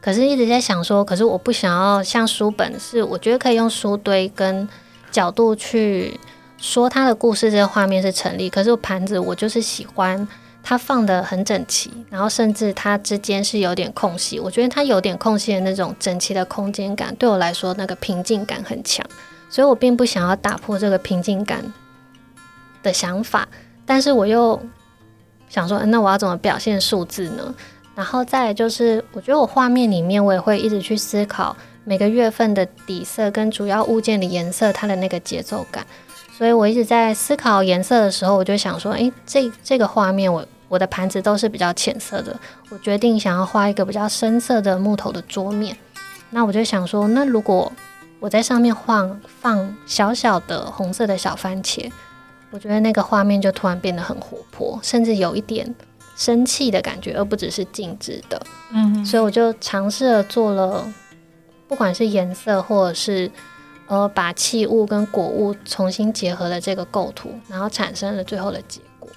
可是一直在想说，可是我不想要像书本是，我觉得可以用书堆跟角度去。说他的故事，这个画面是成立。可是盘子，我就是喜欢它放的很整齐，然后甚至它之间是有点空隙。我觉得它有点空隙的那种整齐的空间感，对我来说那个平静感很强。所以我并不想要打破这个平静感的想法，但是我又想说，那我要怎么表现数字呢？然后再就是，我觉得我画面里面，我也会一直去思考每个月份的底色跟主要物件的颜色，它的那个节奏感。所以我一直在思考颜色的时候，我就想说，诶，这这个画面，我我的盘子都是比较浅色的，我决定想要画一个比较深色的木头的桌面。那我就想说，那如果我在上面放放小小的红色的小番茄，我觉得那个画面就突然变得很活泼，甚至有一点生气的感觉，而不只是静止的。嗯，所以我就尝试了做了不管是颜色或者是呃把器物跟果物重新结合的这个构图，然后产生了最后的结果。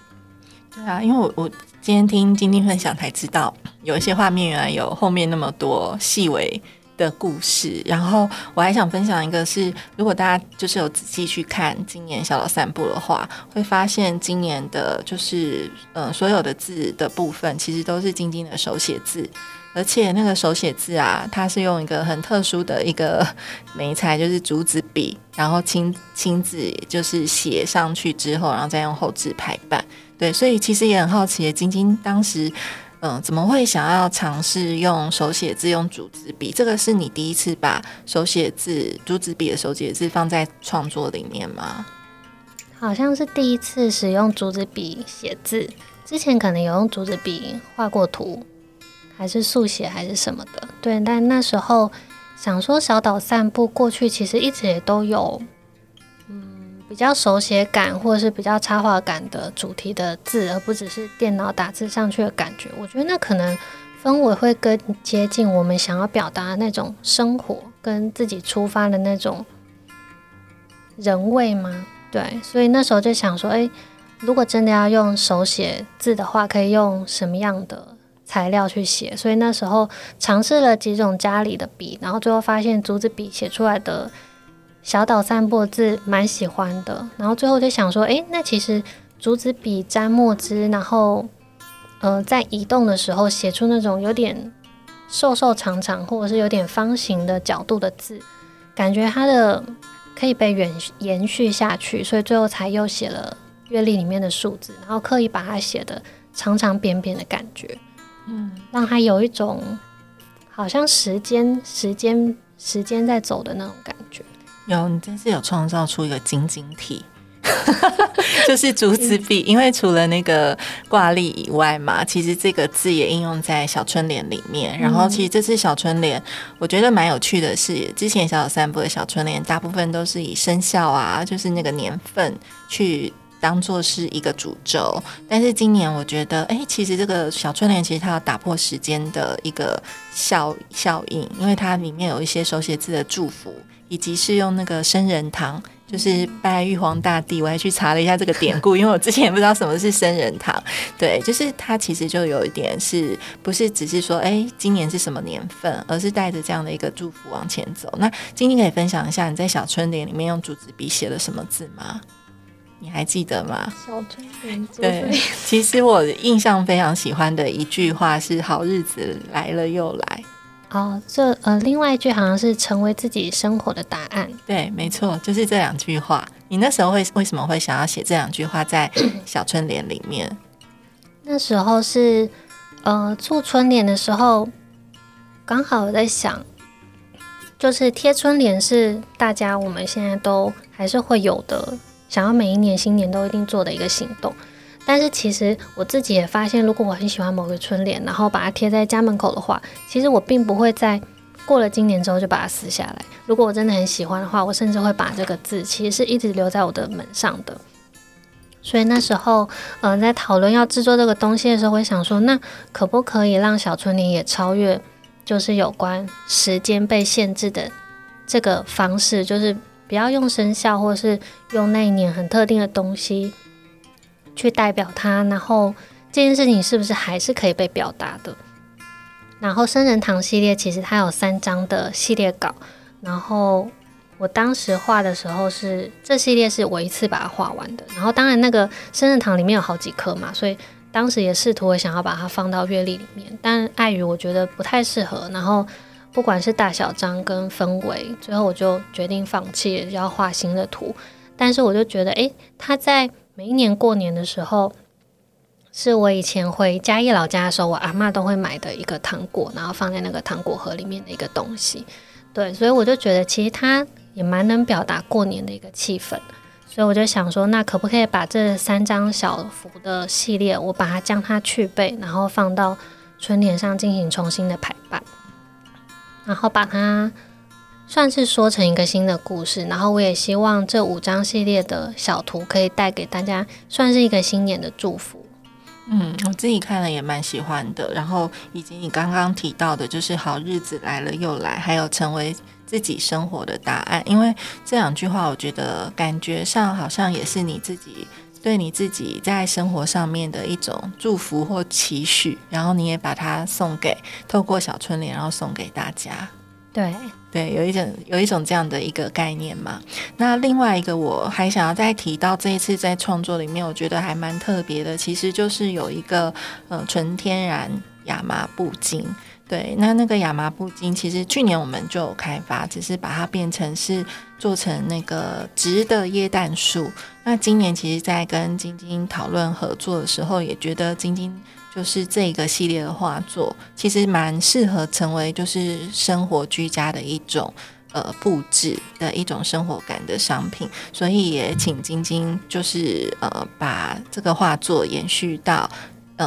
对啊，因为我我今天听晶晶分享才知道，有一些画面原来有后面那么多细微。的故事，然后我还想分享一个，是如果大家就是有仔细去看今年小岛散步的话，会发现今年的就是呃所有的字的部分，其实都是晶晶的手写字，而且那个手写字啊，它是用一个很特殊的一个眉材，就是竹子笔，然后亲亲自就是写上去之后，然后再用后置排版，对，所以其实也很好奇，晶晶当时。嗯，怎么会想要尝试用手写字、用竹子笔？这个是你第一次把手写字、竹子笔的手写字放在创作里面吗？好像是第一次使用竹子笔写字，之前可能有用竹子笔画过图，还是速写还是什么的。对，但那时候想说小岛散步过去，其实一直也都有。嗯比较手写感或者是比较插画感的主题的字，而不只是电脑打字上去的感觉，我觉得那可能氛围会更接近我们想要表达的那种生活跟自己出发的那种人味吗？对，所以那时候就想说，诶，如果真的要用手写字的话，可以用什么样的材料去写？所以那时候尝试了几种家里的笔，然后最后发现竹子笔写出来的。小岛散步字蛮喜欢的，然后最后就想说，诶，那其实竹子笔沾墨汁，然后，呃，在移动的时候写出那种有点瘦瘦长长或者是有点方形的角度的字，感觉它的可以被延延续下去，所以最后才又写了月历里面的数字，然后刻意把它写的长长扁扁的感觉，嗯，让他有一种好像时间时间时间在走的那种感觉。有，你真是有创造出一个晶晶体，*laughs* 就是竹子笔。因为除了那个挂历以外嘛，其实这个字也应用在小春联里面。然后，其实这次小春联，我觉得蛮有趣的是，之前小小散步的小春联，大部分都是以生肖啊，就是那个年份去当做是一个主轴。但是今年，我觉得，哎，其实这个小春联其实它要打破时间的一个效效应，因为它里面有一些手写字的祝福。以及是用那个生人堂，就是拜玉皇大帝。我还去查了一下这个典故，*laughs* 因为我之前也不知道什么是生人堂。对，就是它其实就有一点是不是只是说，哎，今年是什么年份，而是带着这样的一个祝福往前走。那今天可以分享一下你在小春联里面用竹子笔写了什么字吗？你还记得吗？小春联对，*laughs* 其实我印象非常喜欢的一句话是“好日子来了又来”。哦，这呃，另外一句好像是成为自己生活的答案。对，没错，就是这两句话。你那时候会为什么会想要写这两句话在小春联里面？那时候是呃做春联的时候，刚好我在想，就是贴春联是大家我们现在都还是会有的，想要每一年新年都一定做的一个行动。但是其实我自己也发现，如果我很喜欢某个春联，然后把它贴在家门口的话，其实我并不会在过了今年之后就把它撕下来。如果我真的很喜欢的话，我甚至会把这个字其实是一直留在我的门上的。所以那时候，嗯，在讨论要制作这个东西的时候，会想说，那可不可以让小春联也超越，就是有关时间被限制的这个方式，就是不要用生肖，或是用那一年很特定的东西。去代表它，然后这件事情是不是还是可以被表达的？然后生人堂系列其实它有三张的系列稿，然后我当时画的时候是这系列是我一次把它画完的。然后当然那个生人堂里面有好几颗嘛，所以当时也试图想要把它放到月历里面，但碍于我觉得不太适合，然后不管是大小张跟氛围，最后我就决定放弃，要画新的图。但是我就觉得，诶，它在每一年过年的时候，是我以前回嘉义老家的时候，我阿妈都会买的一个糖果，然后放在那个糖果盒里面的一个东西。对，所以我就觉得其实它也蛮能表达过年的一个气氛。所以我就想说，那可不可以把这三张小幅的系列，我把它将它去背，然后放到春联上进行重新的排版，然后把它。算是说成一个新的故事，然后我也希望这五张系列的小图可以带给大家，算是一个新年的祝福。嗯，我自己看了也蛮喜欢的。然后以及你刚刚提到的，就是好日子来了又来，还有成为自己生活的答案。因为这两句话，我觉得感觉上好像也是你自己对你自己在生活上面的一种祝福或期许。然后你也把它送给透过小春联，然后送给大家。对对，有一种有一种这样的一个概念嘛。那另外一个，我还想要再提到这一次在创作里面，我觉得还蛮特别的，其实就是有一个呃纯天然亚麻布巾。对，那那个亚麻布巾，其实去年我们就有开发，只是把它变成是做成那个直的椰蛋树。那今年其实，在跟晶晶讨论合作的时候，也觉得晶晶。就是这个系列的画作，其实蛮适合成为就是生活居家的一种呃布置的一种生活感的商品，所以也请晶晶就是呃把这个画作延续到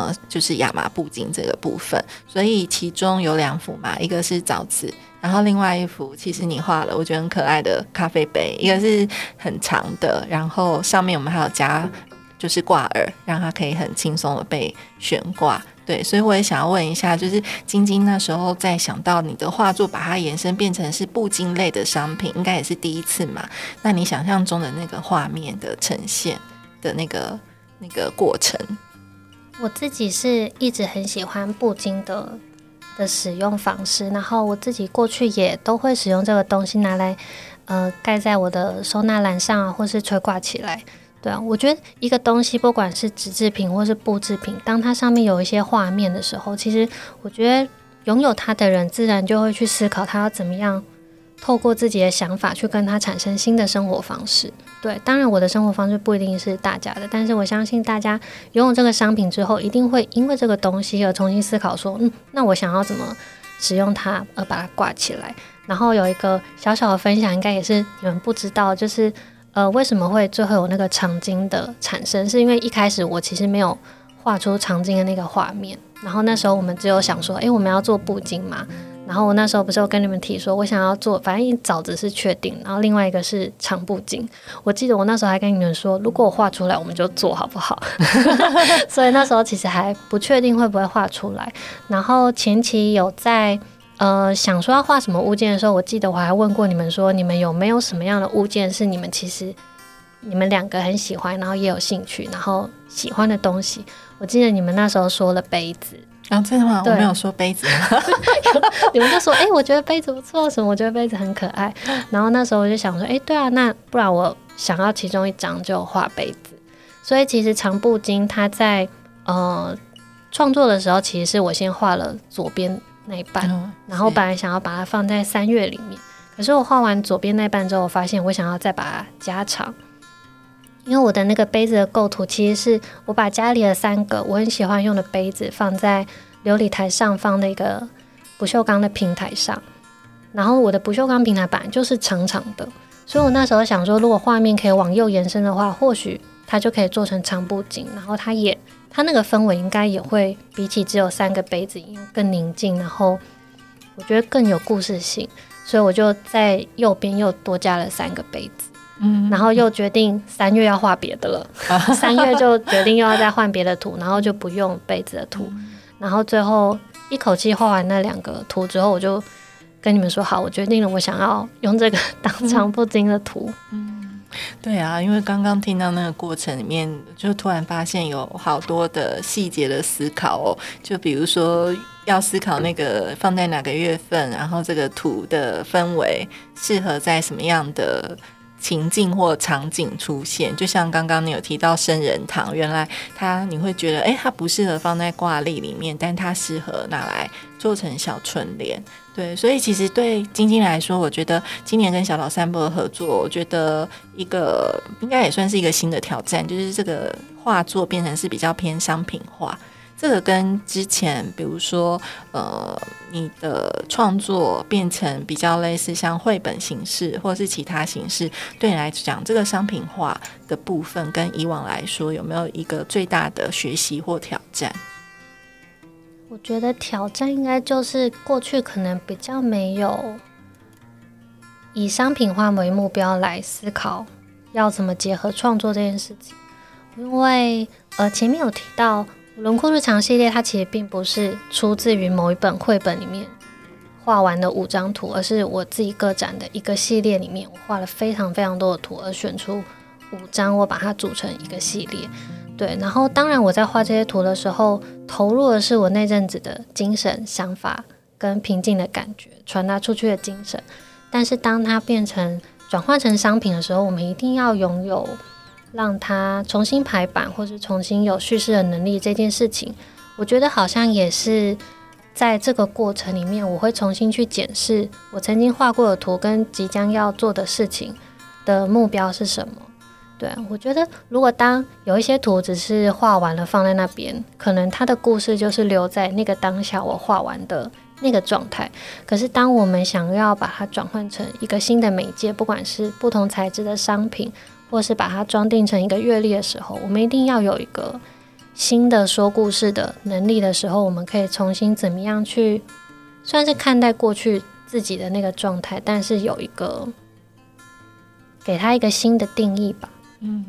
呃就是亚麻布巾这个部分，所以其中有两幅嘛，一个是枣子，然后另外一幅其实你画了，我觉得很可爱的咖啡杯，一个是很长的，然后上面我们还有加。就是挂耳，让它可以很轻松的被悬挂。对，所以我也想要问一下，就是晶晶那时候在想到你的画作，把它延伸变成是布巾类的商品，应该也是第一次嘛？那你想象中的那个画面的呈现的那个那个过程？我自己是一直很喜欢布巾的的使用方式，然后我自己过去也都会使用这个东西拿来呃盖在我的收纳篮上啊，或是垂挂起来。对啊，我觉得一个东西，不管是纸制品或是布制品，当它上面有一些画面的时候，其实我觉得拥有它的人，自然就会去思考他要怎么样透过自己的想法去跟它产生新的生活方式。对，当然我的生活方式不一定是大家的，但是我相信大家拥有这个商品之后，一定会因为这个东西而重新思考说，嗯，那我想要怎么使用它，而把它挂起来。然后有一个小小的分享，应该也是你们不知道，就是。呃，为什么会最后有那个长巾的产生？是因为一开始我其实没有画出长巾的那个画面，然后那时候我们只有想说，哎，我们要做布巾嘛。然后我那时候不是有跟你们提说，我想要做，反正枣子是确定，然后另外一个是长布景。我记得我那时候还跟你们说，如果我画出来，我们就做好不好？*laughs* 所以那时候其实还不确定会不会画出来。然后前期有在。呃，想说要画什么物件的时候，我记得我还问过你们说，你们有没有什么样的物件是你们其实你们两个很喜欢，然后也有兴趣，然后喜欢的东西。我记得你们那时候说了杯子，啊，真的吗？我没有说杯子，*laughs* 你们就说，哎，我觉得杯子不错，什么？我觉得杯子很可爱。然后那时候我就想说，哎，对啊，那不然我想要其中一张就画杯子。所以其实长布巾它在呃创作的时候，其实是我先画了左边。那一半，然后本来想要把它放在三月里面，可是我画完左边那半之后，我发现我想要再把它加长，因为我的那个杯子的构图其实是我把家里的三个我很喜欢用的杯子放在琉璃台上方的一个不锈钢的平台上，然后我的不锈钢平台板就是长长的，所以我那时候想说，如果画面可以往右延伸的话，或许它就可以做成长布景，然后它也。它那个氛围应该也会比起只有三个杯子更宁静，然后我觉得更有故事性，所以我就在右边又多加了三个杯子，嗯，然后又决定三月要画别的了，*laughs* 三月就决定又要再换别的图，*laughs* 然后就不用被子的图，然后最后一口气画完那两个图之后，我就跟你们说好，我决定了，我想要用这个 *laughs* 当长布丁的图，嗯。对啊，因为刚刚听到那个过程里面，就突然发现有好多的细节的思考哦。就比如说，要思考那个放在哪个月份，然后这个图的氛围适合在什么样的情境或场景出现。就像刚刚你有提到生人堂，原来它你会觉得，哎，它不适合放在挂历里面，但它适合拿来做成小春联。对，所以其实对晶晶来说，我觉得今年跟小岛散步的合作，我觉得一个应该也算是一个新的挑战，就是这个画作变成是比较偏商品化。这个跟之前，比如说呃，你的创作变成比较类似像绘本形式或是其他形式，对你来讲，这个商品化的部分跟以往来说，有没有一个最大的学习或挑战？我觉得挑战应该就是过去可能比较没有以商品化为目标来思考要怎么结合创作这件事情，因为呃前面有提到轮廓日常系列它其实并不是出自于某一本绘本里面画完的五张图，而是我自己个展的一个系列里面，我画了非常非常多的图，而选出五张，我把它组成一个系列。对，然后当然我在画这些图的时候，投入的是我那阵子的精神想法跟平静的感觉，传达出去的精神。但是当它变成转换成商品的时候，我们一定要拥有让它重新排版或是重新有叙事的能力这件事情。我觉得好像也是在这个过程里面，我会重新去检视我曾经画过的图跟即将要做的事情的目标是什么。对，我觉得如果当有一些图只是画完了放在那边，可能它的故事就是留在那个当下我画完的那个状态。可是当我们想要把它转换成一个新的媒介，不管是不同材质的商品，或是把它装订成一个阅历的时候，我们一定要有一个新的说故事的能力的时候，我们可以重新怎么样去，算是看待过去自己的那个状态，但是有一个给他一个新的定义吧。嗯，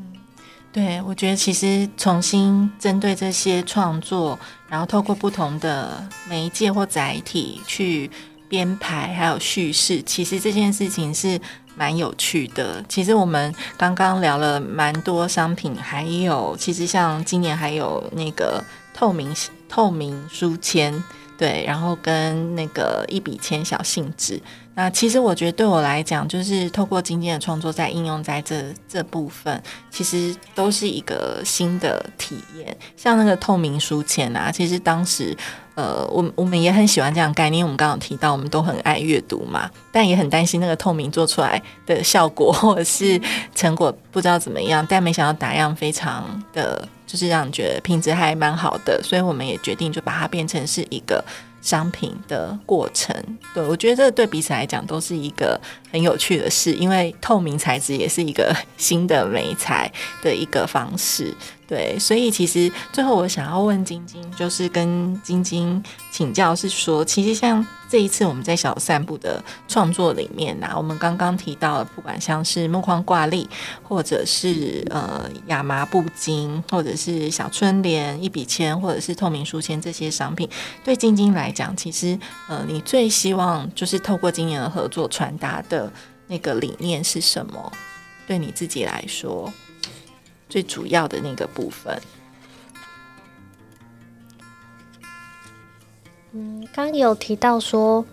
对，我觉得其实重新针对这些创作，然后透过不同的媒介或载体去编排，还有叙事，其实这件事情是蛮有趣的。其实我们刚刚聊了蛮多商品，还有其实像今年还有那个透明透明书签，对，然后跟那个一笔签小信纸。那其实我觉得对我来讲，就是透过今天的创作，在应用在这这部分，其实都是一个新的体验。像那个透明书签啊，其实当时，呃，我我们也很喜欢这样概念。我们刚刚提到，我们都很爱阅读嘛，但也很担心那个透明做出来的效果或者是成果不知道怎么样。但没想到打样非常的，就是让人觉得品质还蛮好的，所以我们也决定就把它变成是一个。商品的过程，对我觉得这对彼此来讲都是一个很有趣的事，因为透明材质也是一个新的美材的一个方式。对，所以其实最后我想要问晶晶，就是跟晶晶请教，是说，其实像这一次我们在小散步的创作里面呐，我们刚刚提到，不管像是木框挂历，或者是呃亚麻布巾，或者是小春联、一笔签，或者是透明书签这些商品，对晶晶来讲，其实呃，你最希望就是透过今年的合作传达的那个理念是什么？对你自己来说？最主要的那个部分，嗯，刚有提到说，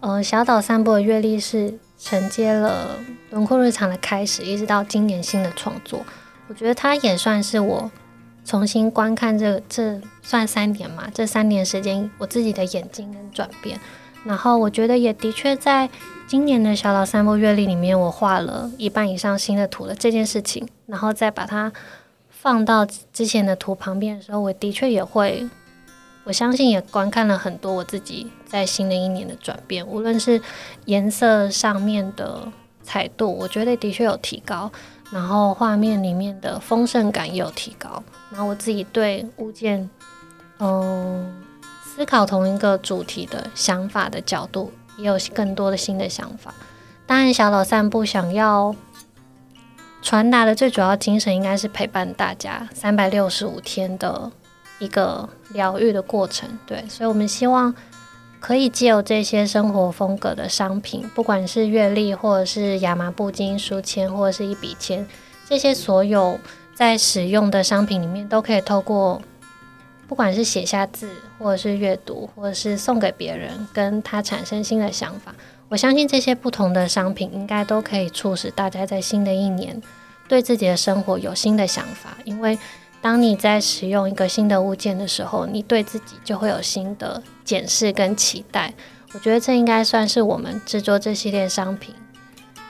呃，小岛散步的阅历是承接了轮廓日常的开始，一直到今年新的创作，我觉得它也算是我重新观看这这算三年嘛，这三年时间我自己的眼睛跟转变，然后我觉得也的确在。今年的小岛散步阅历里面，我画了一半以上新的图了这件事情，然后再把它放到之前的图旁边的时候，我的确也会，我相信也观看了很多我自己在新的一年的转变，无论是颜色上面的彩度，我觉得的确有提高，然后画面里面的丰盛感也有提高，然后我自己对物件，嗯，思考同一个主题的想法的角度。也有更多的新的想法。当然，小岛散步想要传达的最主要精神，应该是陪伴大家三百六十五天的一个疗愈的过程。对，所以我们希望可以借由这些生活风格的商品，不管是月历，或者是亚麻布巾、书签，或者是一笔签，这些所有在使用的商品里面，都可以透过。不管是写下字，或者是阅读，或者是送给别人，跟他产生新的想法，我相信这些不同的商品应该都可以促使大家在新的一年对自己的生活有新的想法。因为当你在使用一个新的物件的时候，你对自己就会有新的检视跟期待。我觉得这应该算是我们制作这系列商品，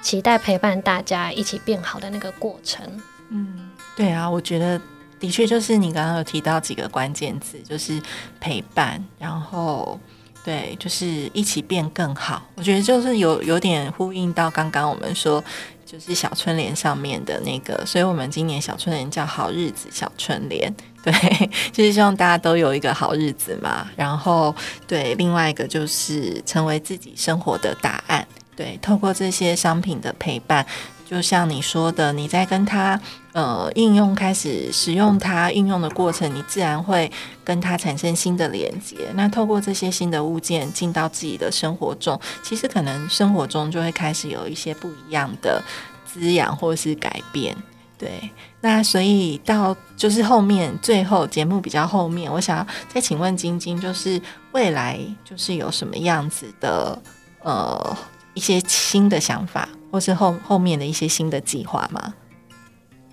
期待陪伴大家一起变好的那个过程。嗯，对啊，我觉得。的确，就是你刚刚有提到几个关键字，就是陪伴，然后对，就是一起变更好。我觉得就是有有点呼应到刚刚我们说，就是小春联上面的那个，所以我们今年小春联叫好日子小春联，对，*laughs* 就是希望大家都有一个好日子嘛。然后对，另外一个就是成为自己生活的答案，对，透过这些商品的陪伴。就像你说的，你在跟他呃应用开始使用它应用的过程，你自然会跟它产生新的连接。那透过这些新的物件进到自己的生活中，其实可能生活中就会开始有一些不一样的滋养或是改变。对，那所以到就是后面最后节目比较后面，我想要再请问晶晶，就是未来就是有什么样子的呃一些新的想法，或是后后面的一些新的计划吗？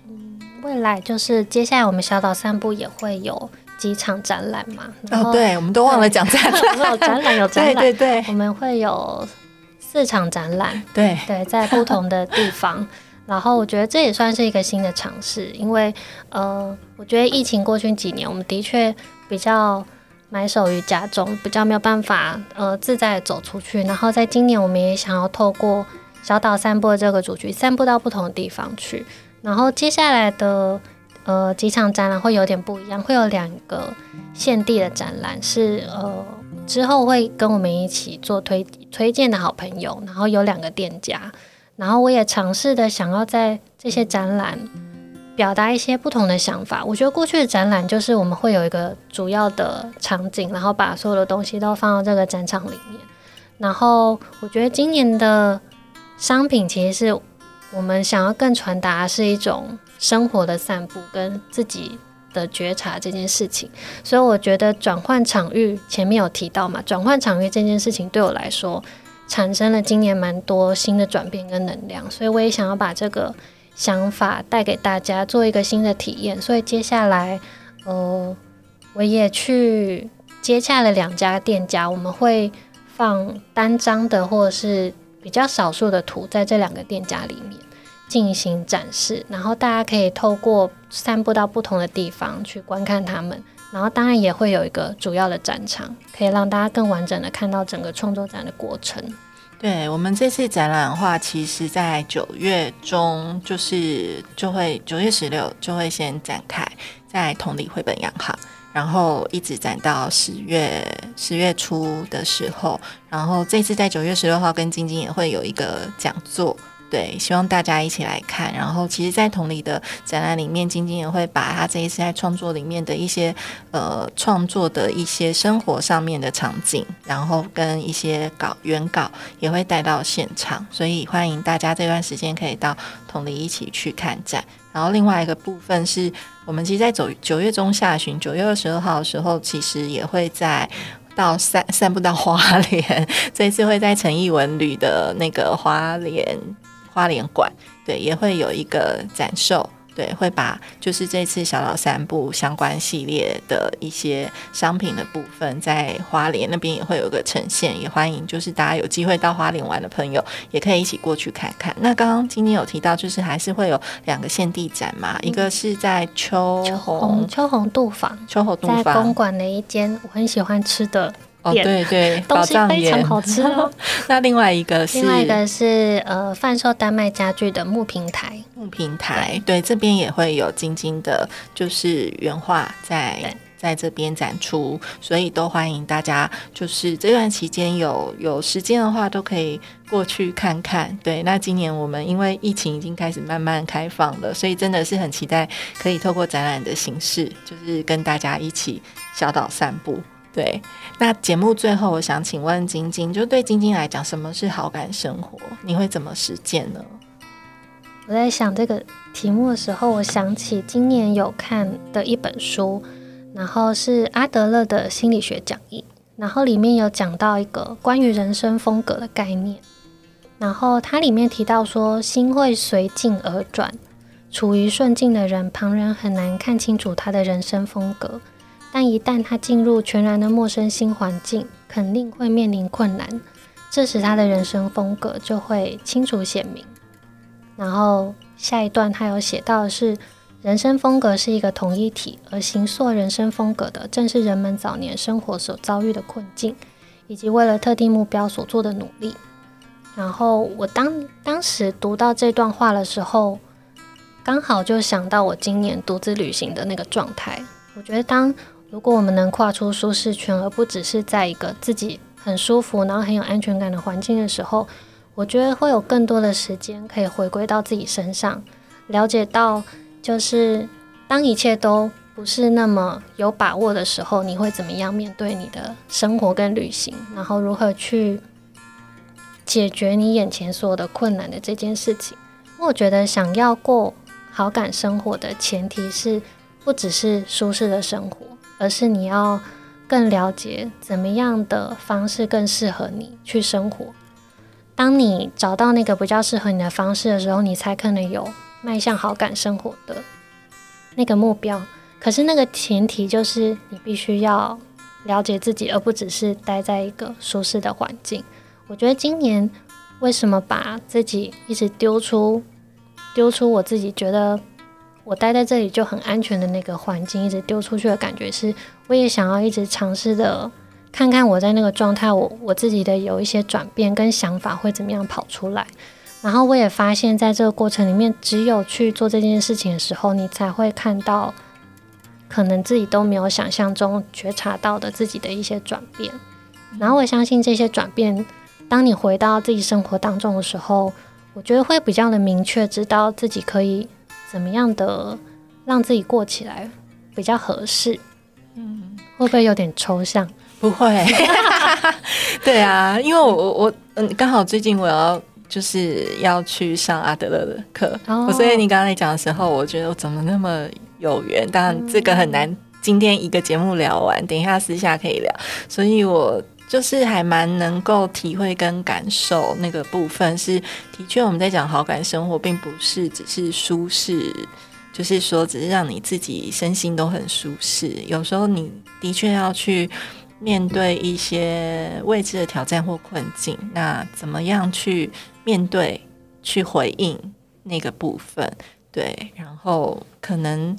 嗯未来就是接下来我们小岛散步也会有几场展览嘛？哦，对，我们都忘了讲展览，有 *laughs* 展览有展览，*laughs* 对对对，我们会有四场展览，对对，在不同的地方。*laughs* 然后我觉得这也算是一个新的尝试，因为呃，我觉得疫情过去几年，我们的确比较埋首于家中，比较没有办法呃自在走出去。然后在今年，我们也想要透过小岛散步这个主题，散步到不同的地方去。然后接下来的呃几场展览会有点不一样，会有两个限定的展览，是呃之后会跟我们一起做推推荐的好朋友，然后有两个店家。然后我也尝试的想要在这些展览表达一些不同的想法。我觉得过去的展览就是我们会有一个主要的场景，然后把所有的东西都放到这个展场里面。然后我觉得今年的商品其实是我们想要更传达是一种生活的散步跟自己的觉察这件事情。所以我觉得转换场域前面有提到嘛，转换场域这件事情对我来说。产生了今年蛮多新的转变跟能量，所以我也想要把这个想法带给大家，做一个新的体验。所以接下来，呃，我也去接洽了两家店家，我们会放单张的或者是比较少数的图在这两个店家里面进行展示，然后大家可以透过散步到不同的地方去观看他们。然后当然也会有一个主要的展场，可以让大家更完整的看到整个创作展的过程。对我们这次展览的话，其实在九月中就是就会九月十六就会先展开在同里绘本洋行，然后一直展到十月十月初的时候，然后这次在九月十六号跟晶晶也会有一个讲座。对，希望大家一起来看。然后，其实，在同里的展览里面，晶晶也会把他这一次在创作里面的一些呃创作的一些生活上面的场景，然后跟一些稿原稿也会带到现场。所以，欢迎大家这段时间可以到同里一起去看展。然后，另外一个部分是我们其实，在走九月中下旬，九月二十二号的时候，其实也会在到散散步到花莲。*laughs* 这一次会在陈艺文旅的那个花莲。花莲馆对也会有一个展售，对会把就是这次小岛三部相关系列的一些商品的部分，在花莲那边也会有个呈现，也欢迎就是大家有机会到花莲玩的朋友，也可以一起过去看看。那刚刚今天有提到，就是还是会有两个限地展嘛，一个是在秋红秋红杜坊，秋红杜在公馆的一间我很喜欢吃的。哦，对对，*laughs* 东西非常好吃哦。*laughs* 那另外一个是，另外一个是呃，贩售丹麦家具的木平台。木平台，对，这边也会有晶晶的，就是原画在在这边展出，所以都欢迎大家，就是这段期间有有时间的话，都可以过去看看。对，那今年我们因为疫情已经开始慢慢开放了，所以真的是很期待可以透过展览的形式，就是跟大家一起小岛散步。对，那节目最后，我想请问晶晶，就对晶晶来讲，什么是好感生活？你会怎么实践呢？我在想这个题目的时候，我想起今年有看的一本书，然后是阿德勒的心理学讲义，然后里面有讲到一个关于人生风格的概念，然后它里面提到说，心会随境而转，处于顺境的人，旁人很难看清楚他的人生风格。但一旦他进入全然的陌生新环境，肯定会面临困难。这时他的人生风格就会清楚显明。然后下一段他有写到的是，人生风格是一个统一体，而形塑人生风格的正是人们早年生活所遭遇的困境，以及为了特定目标所做的努力。然后我当当时读到这段话的时候，刚好就想到我今年独自旅行的那个状态。我觉得当如果我们能跨出舒适圈，而不只是在一个自己很舒服，然后很有安全感的环境的时候，我觉得会有更多的时间可以回归到自己身上，了解到就是当一切都不是那么有把握的时候，你会怎么样面对你的生活跟旅行，然后如何去解决你眼前所有的困难的这件事情。我觉得想要过好感生活的前提是，不只是舒适的生活，而是你要更了解怎么样的方式更适合你去生活。当你找到那个比较适合你的方式的时候，你才可能有迈向好感生活的那个目标。可是那个前提就是你必须要了解自己，而不只是待在一个舒适的环境。我觉得今年为什么把自己一直丢出丢出我自己觉得我待在这里就很安全的那个环境，一直丢出去的感觉是，我也想要一直尝试的。看看我在那个状态，我我自己的有一些转变跟想法会怎么样跑出来，然后我也发现，在这个过程里面，只有去做这件事情的时候，你才会看到可能自己都没有想象中觉察到的自己的一些转变。然后我相信这些转变，当你回到自己生活当中的时候，我觉得会比较的明确，知道自己可以怎么样的让自己过起来比较合适。嗯，会不会有点抽象？不会，*laughs* 对啊，因为我我嗯，刚好最近我要就是要去上阿德勒的课，所以你刚才讲的时候，我觉得我怎么那么有缘？当然这个很难，今天一个节目聊完，等一下私下可以聊，所以我就是还蛮能够体会跟感受那个部分，是的确我们在讲好感生活，并不是只是舒适，就是说只是让你自己身心都很舒适，有时候你的确要去。面对一些未知的挑战或困境，那怎么样去面对、去回应那个部分？对，然后可能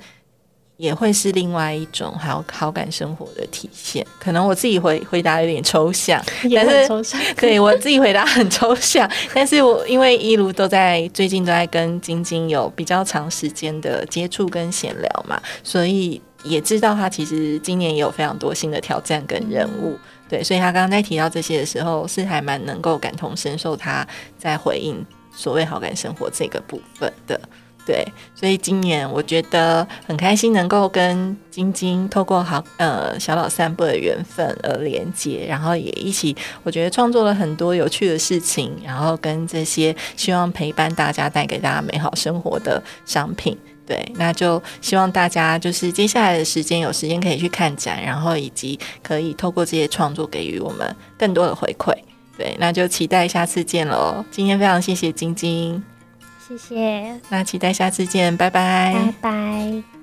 也会是另外一种好好感生活的体现。可能我自己回回答有点抽象，但是抽象，*laughs* 对我自己回答很抽象。*laughs* 但是我因为一路都在最近都在跟晶晶有比较长时间的接触跟闲聊嘛，所以。也知道他其实今年也有非常多新的挑战跟任务，对，所以他刚刚在提到这些的时候，是还蛮能够感同身受他在回应所谓好感生活这个部分的，对，所以今年我觉得很开心能够跟晶晶透过好呃小老散步的缘分而连接，然后也一起我觉得创作了很多有趣的事情，然后跟这些希望陪伴大家带给大家美好生活的商品。对，那就希望大家就是接下来的时间有时间可以去看展，然后以及可以透过这些创作给予我们更多的回馈。对，那就期待下次见喽！今天非常谢谢晶晶，谢谢。那期待下次见，拜拜，拜拜。